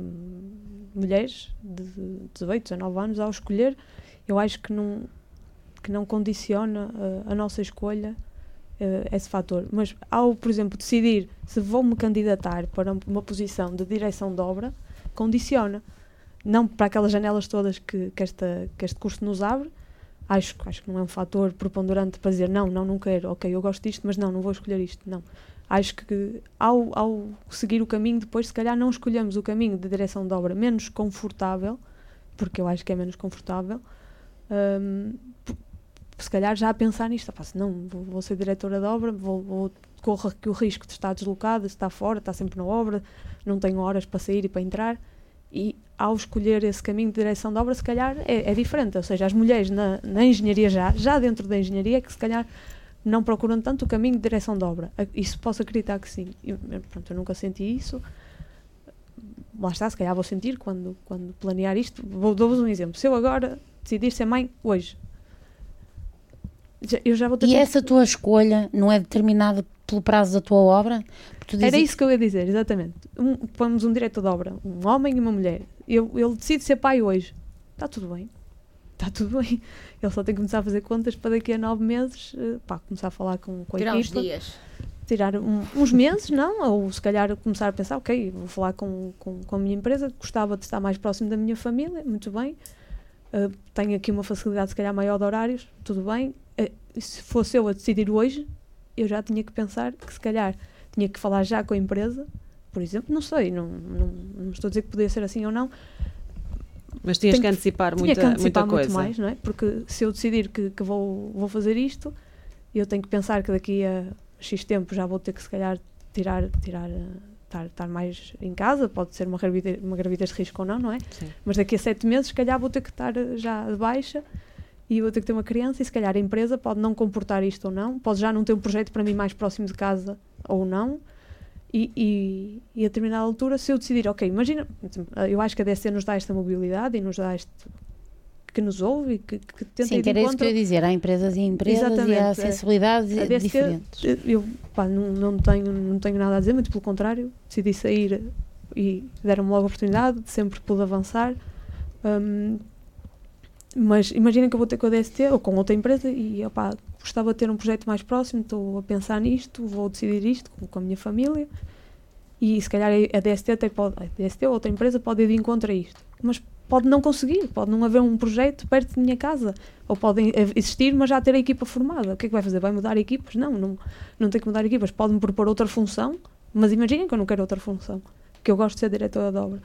S2: Mulheres de 18, 19 anos, ao escolher, eu acho que não, que não condiciona uh, a nossa escolha uh, esse fator. Mas ao, por exemplo, decidir se vou-me candidatar para uma posição de direção de obra, condiciona. Não para aquelas janelas todas que, que, esta, que este curso nos abre, acho, acho que não é um fator preponderante para dizer não, não, não quero, ok, eu gosto disto, mas não, não vou escolher isto, não. Acho que ao, ao seguir o caminho, depois, se calhar, não escolhemos o caminho de direção de obra menos confortável, porque eu acho que é menos confortável, um, se calhar já a pensar nisto, faço, não, vou, vou, ser diretora de obra, vou, vou corro aqui o risco de estar deslocada, de estar fora, estar sempre na obra, não tenho horas para sair e para entrar, e ao escolher esse caminho de direção de obra, se calhar é, é diferente, ou seja, as mulheres na, na, engenharia já, já dentro da engenharia, que se calhar não procuram tanto o caminho de direção de obra. Isso posso acreditar que sim. Eu, pronto, eu nunca senti isso. Lá está, se calhar vou sentir quando, quando planear isto. Vou dar-vos um exemplo. Se eu agora decidir ser mãe hoje, eu já vou ter
S3: E essa tua escolha não é determinada pelo prazo da tua obra?
S2: Era isso que eu ia dizer, exatamente. Um, pomos um diretor de obra, um homem e uma mulher. Eu, ele decide ser pai hoje. Está tudo bem. Está tudo [laughs] bem. Ele só tem que começar a fazer contas para daqui a nove meses, uh, pá, começar a falar com, com a
S1: Tirar
S2: equipa.
S1: uns dias.
S2: Tirar um, uns meses, não? Ou se calhar começar a pensar, ok, vou falar com, com, com a minha empresa, gostava de estar mais próximo da minha família, muito bem. Uh, tenho aqui uma facilidade, se calhar, maior de horários, tudo bem. Uh, se fosse eu a decidir hoje, eu já tinha que pensar que se calhar tinha que falar já com a empresa, por exemplo, não sei, não, não, não estou a dizer que podia ser assim ou não.
S4: Mas tinhas que antecipar muita,
S2: que antecipar
S4: muita coisa.
S2: mais, não é? Porque se eu decidir que, que vou, vou fazer isto, eu tenho que pensar que daqui a X tempo já vou ter que se calhar tirar, tirar estar, estar mais em casa, pode ser uma gravidez, uma gravidez de risco ou não, não é?
S4: Sim.
S2: Mas daqui a sete meses, se calhar vou ter que estar já de baixa e vou ter que ter uma criança e se calhar a empresa pode não comportar isto ou não, pode já não ter um projeto para mim mais próximo de casa ou não. E, e, e a determinada altura, se eu decidir, ok, imagina, eu acho que a DST nos dá esta mobilidade e nos dá este que nos ouve e que, que tenta
S3: Sim,
S2: ir
S3: era isso que eu ia dizer. Há empresas e empresas e há
S2: Exatamente.
S3: sensibilidades
S2: DST,
S3: diferentes.
S2: eu pá, não, não, tenho, não tenho nada a dizer, muito pelo contrário, decidi sair e deram-me logo a oportunidade, sempre pude avançar. Hum, mas imaginem que eu vou ter com a DST ou com outra empresa e opá, gostava de ter um projeto mais próximo, estou a pensar nisto, vou decidir isto com, com a minha família e se calhar a DST até pode, a DST ou outra empresa pode ir de encontro a isto, mas pode não conseguir, pode não haver um projeto perto da minha casa, ou pode existir, mas já ter a equipa formada. O que é que vai fazer? Vai mudar equipas? Não, não, não tem que mudar equipas. Pode-me propor outra função, mas imaginem que eu não quero outra função, que eu gosto de ser diretora de obra.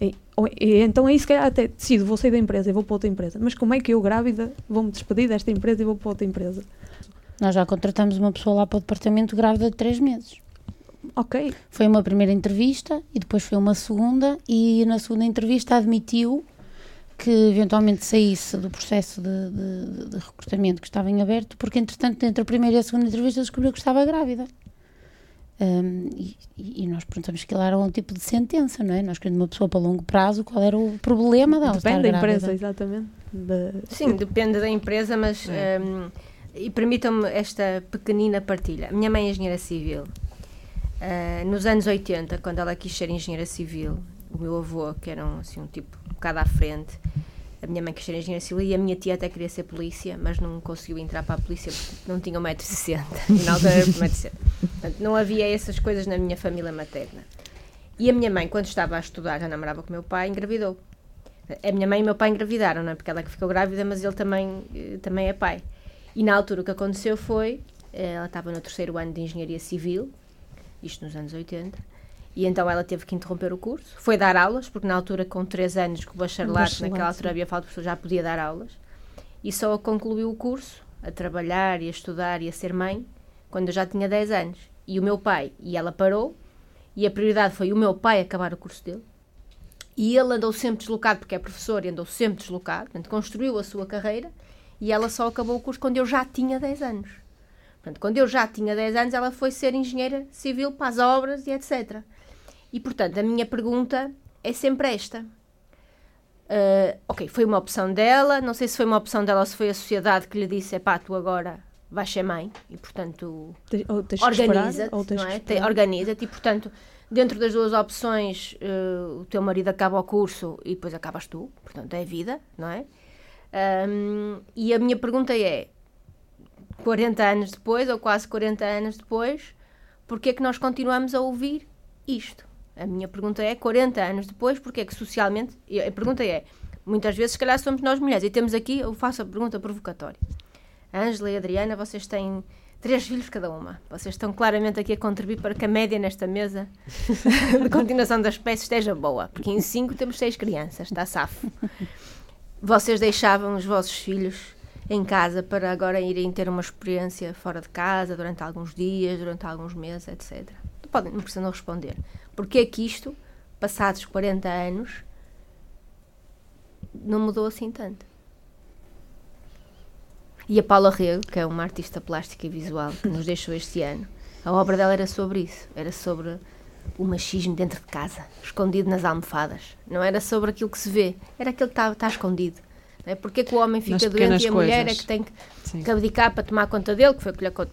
S2: E, ou- e então aí se calhar até decido, vou sair da empresa e vou para outra empresa. Mas como é que eu, grávida, vou-me despedir desta empresa e vou para outra empresa?
S3: Nós já contratamos uma pessoa lá para o departamento grávida de três meses.
S2: Ok,
S3: Foi uma primeira entrevista e depois foi uma segunda e na segunda entrevista admitiu que eventualmente saísse do processo de, de- de recrutamento que estava em aberto porque entretanto entre a primeira e a segunda entrevista descobriu que estava grávida. Hum, e, e nós perguntamos que era um tipo de sentença, não é? Nós queremos uma pessoa para longo prazo, qual era o problema dela estar
S2: depende da
S3: grávida?
S2: empresa, exatamente. Da-
S1: Sim, depende da empresa, mas
S4: É.
S1: hum, e permitam-me esta pequenina partilha. Minha mãe é engenheira civil. Ah, nos anos 80, quando ela quis ser engenheira civil, o meu avô, que era um, assim, um tipo um bocado à frente, a minha mãe quis ser engenheira civil e a minha tia até queria ser polícia, mas não conseguiu entrar para a polícia porque não tinha 1,60m. E [laughs] na altura era 1,60m. Portanto, não havia essas coisas na minha família materna. E a minha mãe, quando estava a estudar, já namorava com o meu pai, engravidou. A minha mãe e o meu pai engravidaram, não é? Porque ela é que ficou grávida, mas ele também, eh, também é pai. E na altura o que aconteceu foi, eh, ela estava no terceiro ano de Engenharia Civil, isto nos anos 80, e então ela teve que interromper o curso. Foi dar aulas, porque na altura, com 3 anos, com o bacharelato,
S2: Bacharelato,
S1: naquela altura havia falta de pessoas, já podia dar aulas. E só concluiu o curso, a trabalhar e a estudar e a ser mãe, quando eu já tinha 10 anos. E o meu pai, e ela parou, e a prioridade foi o meu pai acabar o curso dele. E ele andou sempre deslocado, porque é professor e andou sempre deslocado, portanto, construiu a sua carreira e ela só acabou o curso quando eu já tinha 10 anos. Portanto, quando eu já tinha 10 anos, ela foi ser engenheira civil para as obras e etc. E, portanto, a minha pergunta é sempre esta. Ah, ok, foi uma opção dela, não sei se foi uma opção dela ou se foi a sociedade que lhe disse, pá, tu agora vais ser mãe e, portanto, organiza-te, é? Organiza-te e, portanto, dentro das duas opções, eh, o teu marido acaba o curso e depois acabas tu, portanto, é a vida, não é? Ahm, e a minha pergunta é, 40 anos depois, ou quase 40 anos depois, porquê é que nós continuamos a ouvir isto? A minha pergunta é, 40 anos depois, porquê é que socialmente, a pergunta é, muitas vezes, se calhar somos nós mulheres, e temos aqui, eu faço a pergunta provocatória. Ângela e Adriana, vocês têm três filhos cada uma. Vocês estão claramente aqui a contribuir para que a média nesta mesa [laughs] de continuação das espécies esteja boa. Porque em cinco temos seis crianças, está safo. Vocês deixavam os vossos filhos em casa para agora irem ter uma experiência fora de casa durante alguns dias, durante alguns meses, etc. Não, podem, não precisam responder. Porque é que isto, passados 40 anos, não mudou assim tanto? E a Paula Rego, que é uma artista plástica e visual que nos deixou este ano, a obra dela era sobre isso. Era sobre o machismo dentro de casa, escondido nas almofadas. Não era sobre aquilo que se vê, era aquilo que está, está escondido. Não é? Porque é que o homem
S4: Nas
S1: fica
S4: pequenas
S1: doente e a mulher é que tem que,
S4: Sim.
S1: que abdicar para tomar conta dele, que foi o que lhe, acon-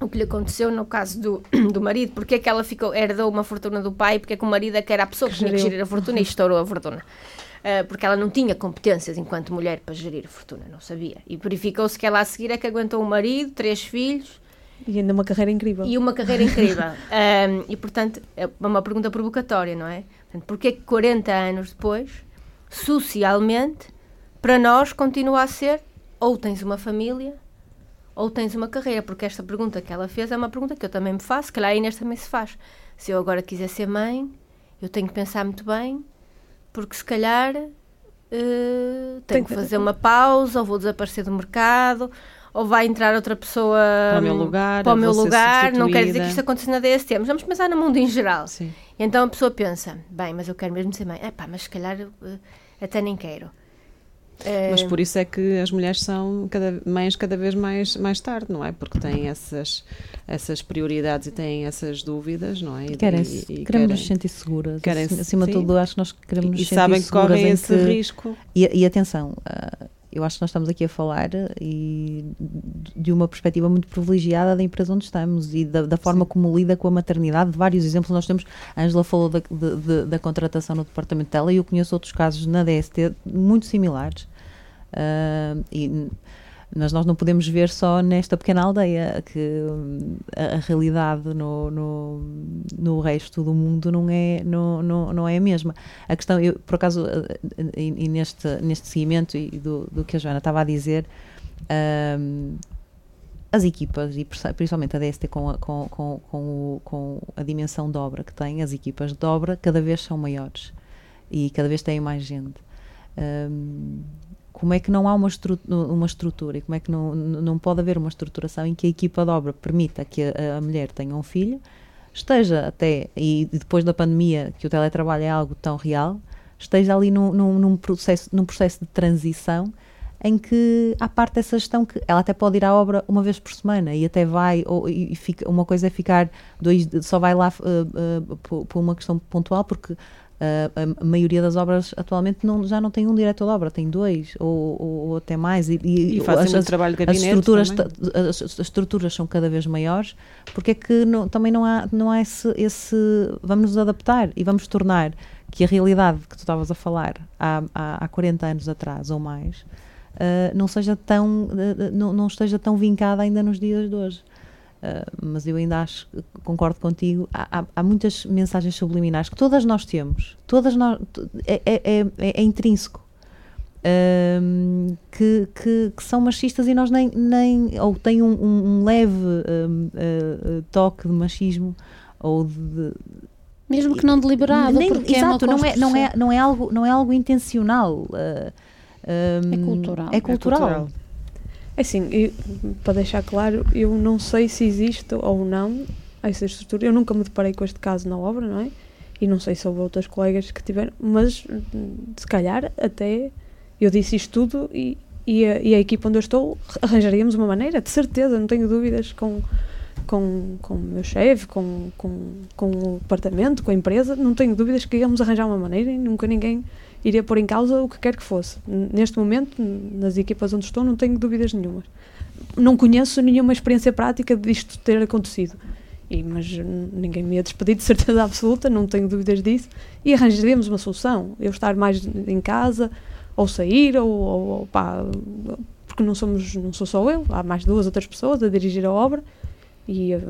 S1: o que lhe aconteceu no caso do, [clears throat] do marido. Porque é que ela ficou, herdou uma fortuna do pai, porque é que o marido é que era a pessoa que,
S2: Que
S1: tinha que gerir a fortuna e estourou a fortuna. Ah, porque ela não tinha competências enquanto mulher para gerir a fortuna, não sabia. E verificou-se que ela a seguir é que aguentou um marido, três filhos
S2: E ainda uma carreira incrível.
S1: e uma carreira incrível. [laughs] Ahm, e, portanto, é uma pergunta provocatória, não é? Portanto, porquê que 40 anos depois, socialmente, para nós continua a ser ou tens uma família ou tens uma carreira? Porque esta pergunta que ela fez é uma pergunta que eu também me faço, que lá a Inês também se faz. Se eu agora quiser ser mãe, eu tenho que pensar muito bem, porque se calhar eh, tenho
S2: Tem
S1: que fazer uma pausa, ou vou desaparecer do mercado, ou vai entrar outra pessoa
S4: Para o meu lugar,
S1: para o
S4: eu
S1: meu lugar. Não quer dizer que isto aconteça na DST, mas vamos pensar no mundo em geral.
S4: Sim.
S1: Então a pessoa pensa, bem, mas eu quero mesmo ser mãe. Epá, mas se calhar eu, eh, até nem quero. Eh,
S4: Mas por isso é que as mulheres são cada, mães cada vez mais, mais tarde, não é? Porque têm essas, essas prioridades e têm essas dúvidas, não é? E,
S5: Querem,
S4: e- e
S5: queremos nos sentir seguras.
S4: querem-
S5: acima de tudo, acho que nós queremos nos
S4: e
S5: sentir
S4: sabem que
S5: seguras
S4: correm
S5: em
S4: esse
S5: que-
S4: risco.
S5: E, e atenção, ah, eu acho que nós estamos aqui a falar e de uma perspectiva muito privilegiada da empresa onde estamos e da, da forma como lida com a maternidade. Vários exemplos nós temos. A Ângela falou da, de- da contratação no departamento dela e eu conheço outros casos na DST muito similares. Ah, e, mas nós não podemos ver só nesta pequena aldeia que hum, a, a realidade no, no, no resto do mundo não é, não, não, não é a mesma. A questão, eu, por acaso, eh, e, e neste, neste seguimento e do, do que a Joana estava a dizer, hum, as equipas, e principalmente a DST com a, com, com, com, o- com a dimensão de obra que tem, as equipas de obra cada vez são maiores e cada vez têm mais gente. Hum, como é que não há uma, estru uma estrutura e como é que não, não pode haver uma estruturação em que a equipa de obra permita que a, a mulher tenha um filho, esteja até, e depois da pandemia, que o teletrabalho é algo tão real, esteja ali num, num, num processo, num processo de transição em que há parte dessa gestão que ela até pode ir à obra uma vez por semana e até vai, ou, e, fica, uma coisa é ficar dois, só vai lá uh, uh, por uma questão pontual, porque Uh, a, maioria das obras atualmente não, já não tem um diretor de obra, tem dois ou, ou, ou até mais. E,
S4: E fazem
S5: as,
S4: trabalho de
S5: as
S4: gabinete
S5: estruturas,
S4: também.
S5: ta- as, as estruturas são cada vez maiores, porque é que não- também não há, não há esse, esse. Vamos nos adaptar e vamos tornar que a realidade que tu estavas a falar há, há, há 40 anos atrás ou mais. uh, não seja tão uh, não, não esteja tão vincada ainda nos dias de hoje Uh, mas eu ainda acho, concordo contigo, há, há- há muitas mensagens subliminares que todas nós temos, todas nós, é, é, é, é intrínseco, um, que, que, que são machistas e nós nem, nem ou têm um, um- um leve um, uh, uh, toque de machismo ou de,
S3: Mesmo que não deliberado,
S5: nem-
S3: porque
S5: exato,
S3: é
S5: não é, não, é, não, é algo, não é algo intencional. uh, um,
S3: É cultural.
S5: É cultural.
S4: cultural.
S2: É assim, eu- para deixar claro, eu não sei se existe ou não essa estrutura. Eu nunca me deparei com este caso na obra, não é? E não sei se houve outras colegas que tiveram, mas se calhar até eu disse isto tudo e, e, a, e a equipa onde eu estou arranjaríamos uma maneira, de certeza, não tenho dúvidas com, com, com o meu chefe, com, com, com o departamento, com a empresa, não tenho dúvidas que íamos arranjar uma maneira e nunca ninguém iria pôr em causa o que quer que fosse. Neste momento, nas equipas onde estou, não tenho dúvidas nenhumas. não conheço nenhuma experiência prática disto ter acontecido. E, mas ninguém me ia despedir de certeza [laughs] absoluta, não tenho dúvidas disso. E arranjaríamos uma solução. Eu estar mais em casa, ou sair, ou, ou pá, porque não somos, não sou só eu, há mais duas outras pessoas a dirigir a obra. E uh,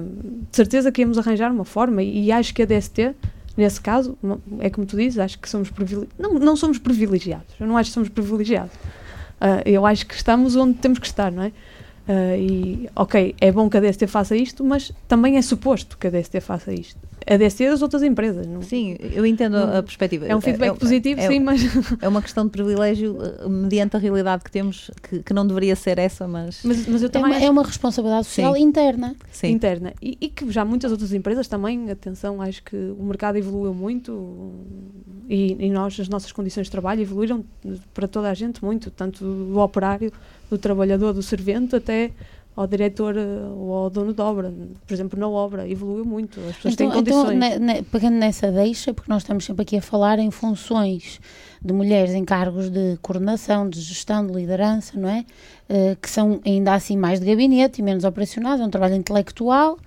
S2: de certeza que íamos arranjar uma forma. E acho que a DST, nesse caso, é como tu dizes, acho que somos privilegiados. Não, não somos privilegiados. Eu não acho que somos privilegiados. Uh, eu acho que estamos onde temos que estar, não é? Uh, e, ok, é bom que a DST faça isto, mas também é suposto que a DST faça isto. A DST é das outras empresas. Não,
S5: sim, eu entendo não, a perspectiva.
S2: É um feedback é, positivo,
S5: é,
S2: sim, mas. [laughs]
S5: É uma questão de privilégio uh, mediante a realidade que temos, que, que não deveria ser essa, mas.
S3: Mas, mas eu também. É uma, é uma responsabilidade social sim. interna.
S2: Sim. Interna. E, e, que já muitas outras empresas também, atenção, acho que o mercado evoluiu muito e, e nós, as nossas condições de trabalho evoluíram para toda a gente muito, tanto do operário do trabalhador, do servente, até ao diretor eh, ou ao dono de obra. Por exemplo, na obra, evoluiu muito. As pessoas então, têm então, condições.
S3: Então, ne, pegando nessa deixa, porque nós estamos sempre aqui a falar em funções de mulheres em cargos de coordenação, de gestão, de liderança, não é? Uh, que são ainda assim mais de gabinete e menos operacionais, é um trabalho intelectual.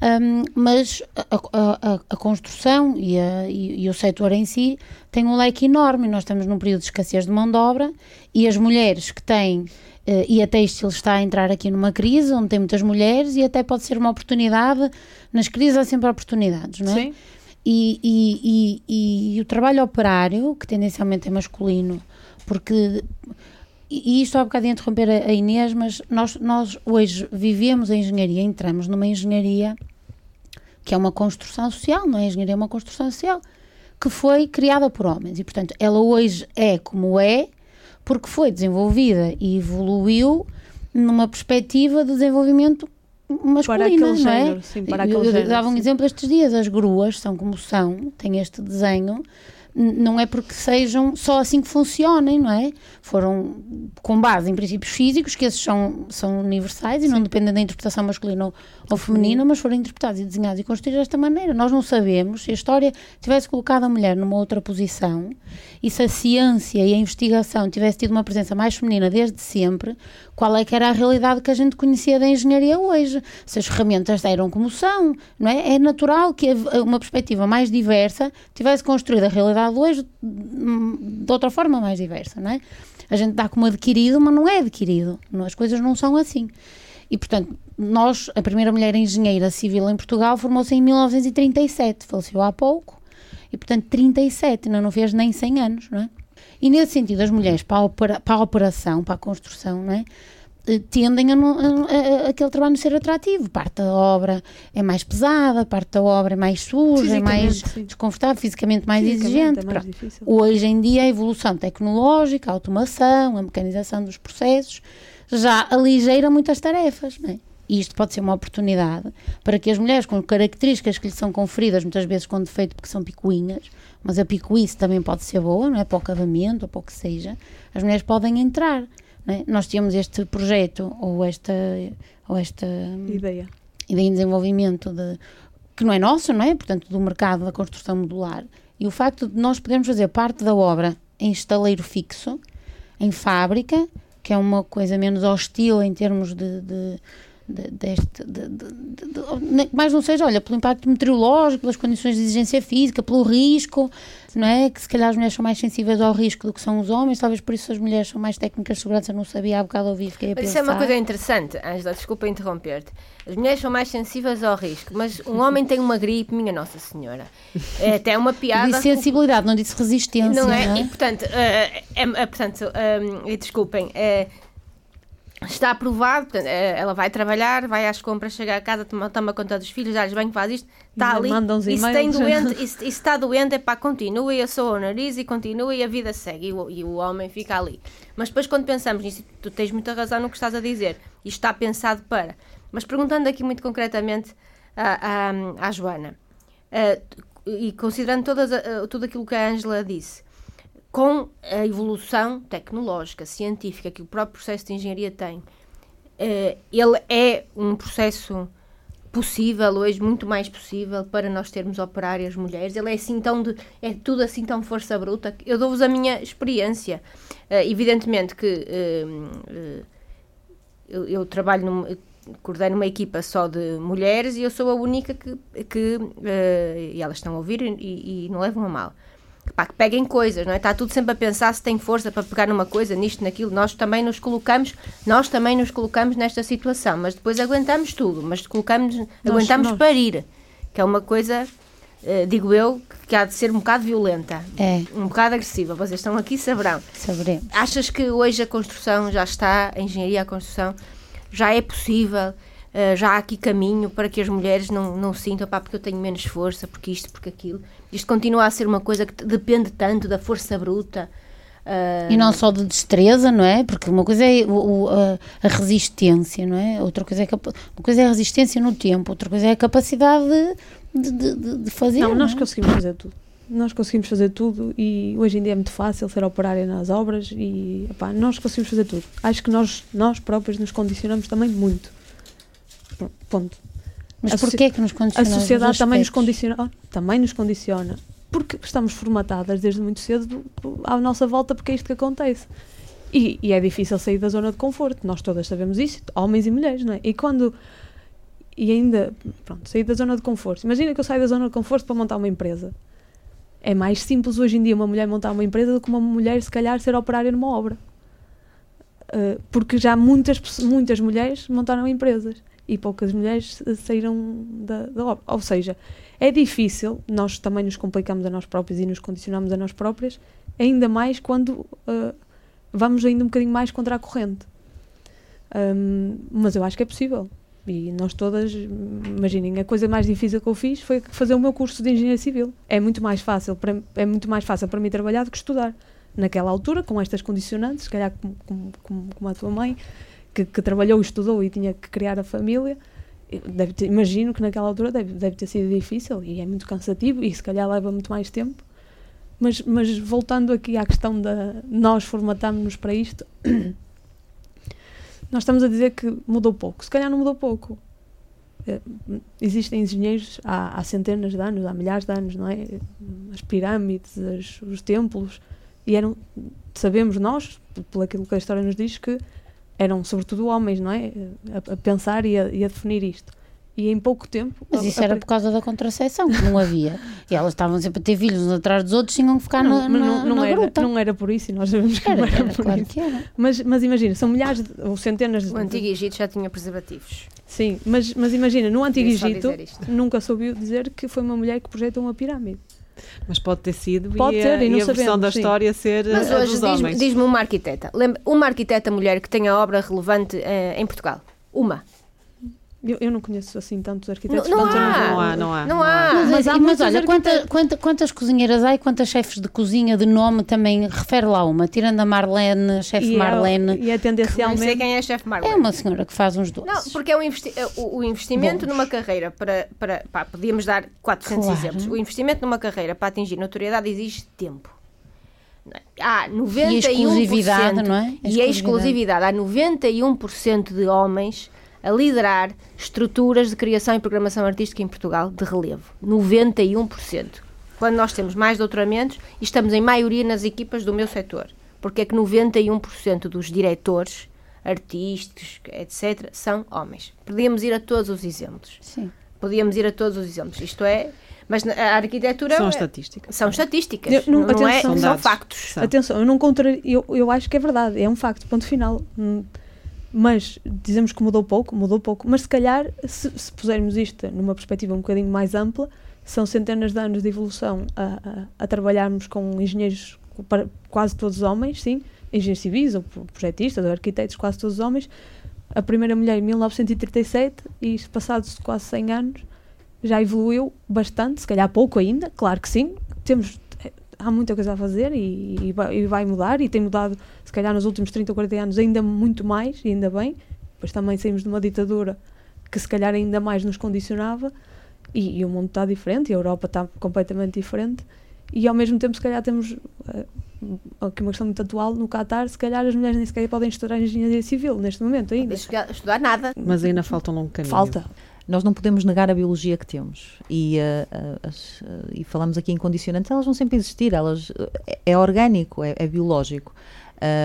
S3: Um, mas a, a, a, construção e, a, e, e, o setor em si tem um leque enorme. Nós estamos num período de escassez de mão de obra e as mulheres que têm Uh, e a têxtil está a entrar aqui numa crise onde tem muitas mulheres e até pode ser uma oportunidade. Nas crises há sempre oportunidades, não é? Sim. E, e, e, e o trabalho operário, que tendencialmente é masculino, porque. E isto há bocado de interromper a, a Inês, mas nós, nós hoje vivemos a engenharia, entramos numa engenharia que é uma construção social, não é? A engenharia é uma construção social que foi criada por homens e, portanto, ela hoje é como é porque foi desenvolvida e evoluiu numa perspectiva de desenvolvimento masculina, não é? Género, sim, para eu, eu dava um exemplo estes dias, as gruas são como são, têm este desenho não é porque sejam só assim que funcionem, não é? Foram com base em princípios físicos, que esses são, são universais e Sim. não dependem da interpretação masculina ou, ou feminina, mas foram interpretados e desenhados e construídos desta maneira. Nós não sabemos se a história tivesse colocado a mulher numa outra posição e se a ciência e a investigação tivesse tido uma presença mais feminina desde sempre, qual é que era a realidade que a gente conhecia da engenharia hoje? Se as ferramentas eram como são, não é? É natural que uma perspectiva mais diversa tivesse construído a realidade sociedade hoje de outra forma mais diversa, não é? A gente dá como adquirido, mas não é adquirido. As coisas não são assim. E, portanto, nós, a primeira mulher engenheira civil em Portugal formou-se em 1937, faleceu há pouco, e, portanto, 37, ainda não fez nem 100 anos, não é? E, nesse sentido, as mulheres para a, opera, para a operação, para a construção, não é? Eh, tendem a, a, a, aquele trabalho não ser atrativo. Parte da obra é mais pesada, parte da obra é mais suja, é mais sim. desconfortável, fisicamente mais exigente. É mais Hoje em dia a evolução tecnológica, a automação, a mecanização dos processos já aligeira muitas tarefas. Não é? E isto pode ser uma oportunidade para que as mulheres com características que lhes são conferidas, muitas vezes com defeito porque são picuinhas, mas a picuice também pode ser boa, não é? Para o acabamento ou para o que seja, as mulheres podem entrar. É? Nós tínhamos este projeto ou esta, ou esta
S2: ideia.
S3: ideia de desenvolvimento de, que não é nosso, não é? Portanto, do mercado da construção modular. E o facto de nós podermos fazer parte da obra em estaleiro fixo, em fábrica, que é uma coisa menos hostil em termos de, de de, deste, de, de, mais não seja, olha, pelo impacto meteorológico, pelas condições de exigência física, pelo risco, não é? Que se calhar as mulheres são mais sensíveis ao risco do que são os homens, talvez por isso as mulheres são mais técnicas de segurança, não sabia há bocado ouvir, fiquei a
S1: mas
S3: pensar.
S1: Isso é uma coisa interessante, Angela, desculpa interromper-te. As mulheres são mais sensíveis ao risco, mas um homem tem uma gripe, minha Nossa Senhora. É até uma piada.
S3: Disse sensibilidade, não disse resistência.
S1: Não é? Não é? E portanto, uh, é, é, portanto desculpem, uh, está aprovado, portanto, é, ela vai trabalhar, vai às compras, chega a casa, toma, toma conta dos filhos, dá-lhes bem, faz isto, está ali. E se, tem doente, [laughs] e se, e se está doente, é pá, continua e assou o nariz e continua e a vida segue e o, e o homem fica ali. Mas depois, quando pensamos nisso, tu tens muita razão no que estás a dizer, isto está pensado para. Mas perguntando aqui muito concretamente à, à, à Joana, uh, e considerando todas, uh, tudo aquilo que a Ângela disse, com a evolução tecnológica, científica que o próprio processo de engenharia tem, eh, ele é um processo possível, hoje muito mais possível para nós termos operárias mulheres. Ele é assim tão de, é tudo assim tão força bruta. Eu dou-vos a minha experiência. Uh, evidentemente que uh, uh, eu, eu trabalho num, coordeno uma equipa só de mulheres e eu sou a única que, que eh, e elas estão a ouvir e, e não levam a mal. Pá, que peguem coisas, não é? Está tudo sempre a pensar se tem força para pegar numa coisa, nisto, naquilo. Nós também nos colocamos, nós também nos colocamos nesta situação, mas depois aguentamos tudo, mas colocamos, aguentamos
S2: nós.
S1: parir, que é uma coisa, eh, digo eu, que há de ser um bocado violenta,
S3: É,
S1: um bocado agressiva. Vocês estão aqui saberão.
S3: saberemos.
S1: Achas que hoje a construção já está, a engenharia, a construção, já é possível, eh, já há aqui caminho para que as mulheres não, não sintam, pá, porque eu tenho menos força, porque isto, porque aquilo. Isto continua a ser uma coisa que depende tanto da força bruta. eh,
S3: E não só de destreza, não é? Porque uma coisa é o- o- a, resistência, não é? Outra coisa é, uma coisa é a resistência no tempo, outra coisa é a capacidade de, de, de- de fazer.
S2: Não, nós
S3: é?
S2: conseguimos fazer tudo. Nós conseguimos fazer tudo e hoje em dia é muito fácil ser operária nas obras e epá, nós conseguimos fazer tudo. Acho que nós, nós próprios nos condicionamos também muito. Ponto.
S3: Mas
S2: a
S3: porquê é que nos
S2: A
S3: condiciona?
S2: sociedade
S3: os
S2: também nos condiciona. oh, também nos condiciona. Porque estamos formatadas desde muito cedo à nossa volta, porque é isto que acontece. E, e é difícil sair da zona de conforto. Nós todas sabemos isso, homens e mulheres, não é? E quando. E ainda. Pronto, sair da zona de conforto. Imagina que eu saio da zona de conforto para montar uma empresa. É mais simples hoje em dia uma mulher montar uma empresa do que uma mulher, se calhar, ser operária numa obra. Uh, porque já muitas, muitas mulheres montaram empresas e poucas mulheres saíram da, da obra. Ou seja, é difícil, nós também nos complicamos a nós próprios e nos condicionamos a nós próprias, ainda mais quando uh, vamos ainda um bocadinho mais contra a corrente. Um, mas eu acho que é possível. E nós todas, imaginem, a coisa mais difícil que eu fiz foi fazer o meu curso de engenharia civil. É muito mais fácil para, é muito mais fácil para mim trabalhar do que estudar. Naquela altura, com estas condicionantes, se calhar como, como, como a tua mãe, que, que trabalhou estudou e tinha que criar a família, ter- imagino que naquela altura deve, deve ter sido difícil e é muito cansativo e se calhar leva muito mais tempo. Mas, mas voltando aqui à questão da nós formatámos-nos para isto, nós estamos a dizer que mudou pouco. Se calhar não mudou pouco. Eh, Existem engenheiros há, há centenas de anos, há milhares de anos, não é? As pirâmides, as- os templos, e eram, sabemos nós, pelo aquilo que a história nos diz, que eram sobretudo homens, não é? A, a pensar e a, e a definir isto. E em pouco tempo.
S3: Mas isso
S2: a-
S3: era por causa da contracepção, que não havia. E elas estavam sempre a ter filhos uns atrás dos outros, tinham que ficar
S2: não,
S3: na, na,
S2: não, não
S3: na
S2: era,
S3: gruta.
S2: não era por isso e nós sabemos que
S3: Era,
S2: não era,
S3: era,
S2: por
S3: claro
S2: isso.
S3: que era.
S2: Mas, mas imagina, são milhares de- ou centenas de.
S1: O Antigo Egito já tinha preservativos.
S2: Sim, mas, mas imagina, no Antigo Egito nunca ouviu dizer que foi uma mulher que projetou uma pirâmide.
S4: Mas pode ter sido
S2: Pode
S4: e,
S2: ter,
S4: a,
S2: e não
S4: a versão
S2: sabemos,
S4: da
S2: sim.
S4: história ser
S1: Mas
S4: a
S1: hoje diz-me diz-me uma arquiteta. Lembra, uma arquiteta mulher que tenha obra relevante eh, em Portugal. Uma.
S2: Eu, eu não conheço assim tantos arquitetos.
S1: Não- não há.
S4: Não há, não há.
S1: Não há.
S3: Mas,
S2: Mas há
S3: mas olha, quanta,
S2: arquitetos.
S3: quanta- quantas cozinheiras há e quantas chefes de cozinha de nome também? Refere lá uma, tirando a Marlene, chefe
S2: E é,
S3: Marlene.
S2: e é
S1: Não sei
S2: tendencialmente.
S1: quem é a chefe
S3: É
S1: Marlene.
S3: uma senhora que faz uns doces.
S1: Não, porque é um investi é o, o investimento
S3: Bons.
S1: numa carreira para, para pá, podíamos dar 400
S3: Claro.
S1: exemplos. O investimento numa carreira para atingir notoriedade exige tempo. Há 91%,
S3: E a exclusividade, não é? A
S1: E a
S3: exclusividade.
S1: exclusividade. Há 91% de homens a liderar estruturas de criação e programação artística em Portugal de relevo. 91%. Quando nós temos mais doutoramentos e estamos em maioria nas equipas do meu setor. Porque é que 91% dos diretores artísticos, etc., são homens. Podíamos ir a todos os exemplos.
S3: Sim.
S1: Podíamos ir a todos os exemplos. Isto é, mas na- a arquitetura
S4: São
S1: é-
S4: estatísticas.
S1: são estatísticas,
S2: Eu- não-
S1: não, é,
S2: atenção,
S1: são
S4: dados.
S1: factos.
S4: São.
S2: Atenção, eu não contra, eu, eu acho que é verdade, é um facto, ponto final. Mas dizemos que mudou pouco, mudou pouco, mas se calhar, se, se pusermos isto numa perspectiva um bocadinho mais ampla, são centenas de anos de evolução a, a, a trabalharmos com engenheiros, quase todos homens, sim, engenheiros civis, ou pro- projetistas, ou arquitetos, quase todos homens. A primeira mulher em 1937 e passados quase 100 anos já evoluiu bastante, se calhar pouco ainda, claro que sim. Temos, há muita coisa a fazer e, e vai, e vai mudar e tem mudado, se calhar nos últimos 30 ou 40 anos, ainda muito mais, e ainda bem. Depois também saímos de uma ditadura que se calhar ainda mais nos condicionava e, e o mundo está diferente e a Europa está completamente diferente. E ao mesmo tempo, se calhar, temos eh, aqui uma questão muito atual no Qatar. Se calhar, as mulheres nem sequer podem estudar engenharia civil neste momento ainda.
S1: Estudar, estudar nada.
S4: Mas ainda falta um longo caminho.
S2: Falta.
S5: Nós não podemos negar a biologia que temos e, eh, as, eh, e falamos aqui em condicionantes, elas vão sempre existir, elas, é orgânico, é, é biológico.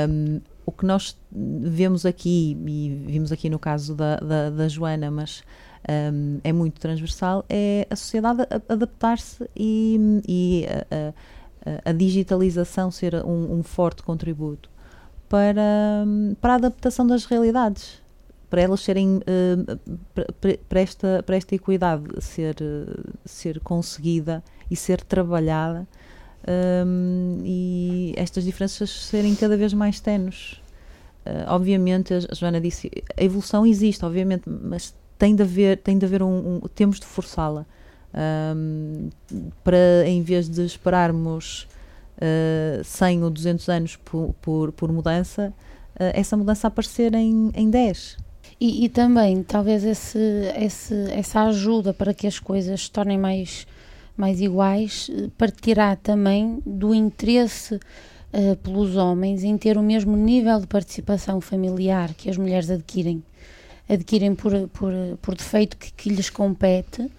S5: Um, o que nós vemos aqui, e vimos aqui no caso da, da, da Joana, mas um, é muito transversal, é a sociedade adaptar-se e, e a, a, a, digitalização ser um, um, forte contributo para, para a adaptação das realidades, para elas serem, uh, para, esta, para esta equidade ser, ser conseguida e ser trabalhada um, e estas diferenças serem cada vez mais tenues. Uh, obviamente, a Joana disse, a evolução existe, obviamente, mas tem de haver, tem de haver um, um temos de forçá-la um, para, em vez de esperarmos uh, 100 ou 200 anos por, por, por mudança, uh, essa mudança aparecer em, em 10.
S3: E, e também, talvez, esse, esse, essa ajuda para que as coisas se tornem mais mais iguais, eh, partirá também do interesse uh, pelos homens em ter o mesmo nível de participação familiar que as mulheres adquirem, adquirem por, por, por defeito que, que lhes compete.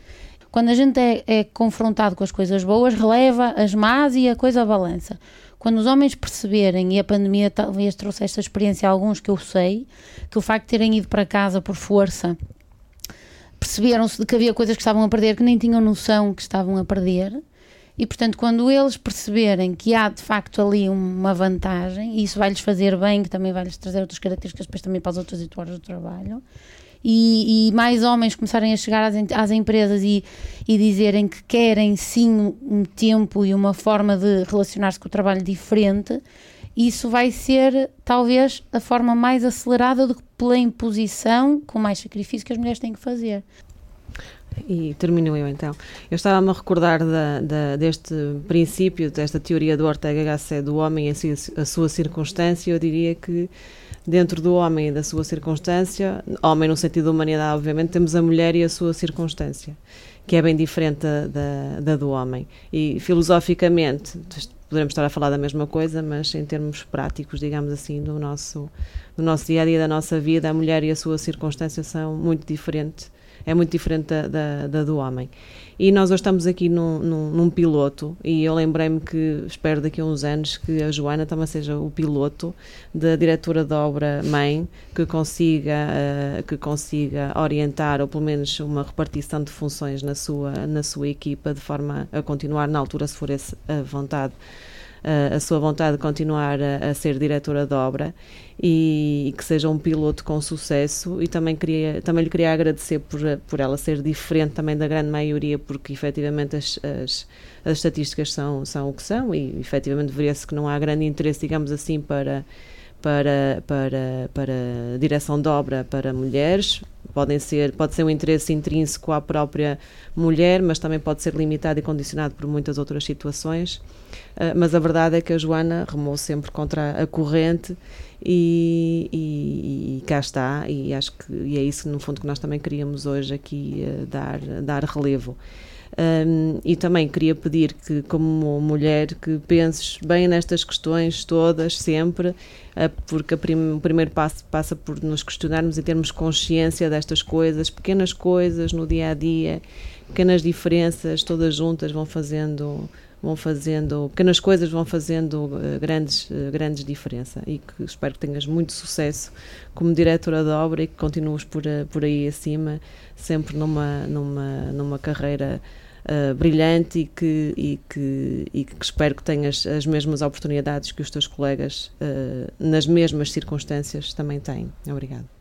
S3: Quando a gente é, é, confrontado com as coisas boas, releva as más e a coisa balança. Quando os homens perceberem, e a pandemia talvez trouxe esta experiência a alguns que eu sei, que o facto de terem ido para casa por força perceberam-se de que havia coisas que estavam a perder que nem tinham noção que estavam a perder. E, portanto, quando eles perceberem que há de facto ali uma vantagem, e isso vai-lhes fazer bem, que também vai-lhes trazer outras características depois também para as outras horas do trabalho, e, e, mais homens começarem a chegar às, às empresas e, e, dizerem que querem sim um tempo e uma forma de relacionar-se com o trabalho diferente, isso vai ser talvez a forma mais acelerada do que pela imposição, com mais sacrifício que as mulheres têm que fazer.
S4: E termino eu então. Eu estava-me a recordar da, da, deste princípio, desta teoria do Ortega Gasset do homem e a, a sua circunstância. Eu diria que dentro do homem e da sua circunstância, homem no sentido da humanidade, obviamente, temos a mulher e a sua circunstância, que é bem diferente da, da, do homem. E filosoficamente, poderemos estar a falar da mesma coisa, mas em termos práticos, digamos assim, do nosso, do nosso dia a dia, da nossa vida, a mulher e a sua circunstância são muito diferentes, é muito diferente da, da, da do homem. E nós hoje estamos aqui num, num, num piloto, e eu lembrei-me que espero daqui a uns anos que a Joana também seja o piloto da diretora da obra mãe, que consiga, uh, que consiga orientar, ou pelo menos uma repartição de funções na sua, na sua equipa, de forma a continuar, na altura, se for essa a vontade, uh, a sua vontade de continuar a, a ser diretora da obra e, e, que seja um piloto com sucesso. E também queria também lhe queria agradecer por, por ela ser diferente também da grande maioria porque efetivamente as, as, as estatísticas são, são o que são e efetivamente deveria-se que não há grande interesse digamos assim para para, para, para direção de obra para mulheres. Podem ser, pode ser um interesse intrínseco à própria mulher, mas também pode ser limitado e condicionado por muitas outras situações. Uh, mas a verdade é que a Joana remou sempre contra a corrente e, e, e, cá está, e acho que e é isso no fundo que nós também queríamos hoje aqui uh, dar, dar relevo. Um, e também queria pedir que, como mulher, que penses bem nestas questões todas, sempre, uh, porque prim o primeiro passo passa por nos questionarmos e termos consciência destas coisas, pequenas coisas no dia a dia, pequenas diferenças, todas juntas vão fazendo vão fazendo pequenas coisas vão fazendo uh, grandes uh, grandes diferença e que espero que tenhas muito sucesso como diretora da obra e que continues por por aí acima sempre numa numa numa carreira uh, brilhante e que, e, que, e que espero que tenhas as mesmas oportunidades que os teus colegas nas mesmas circunstâncias também têm. Obrigada.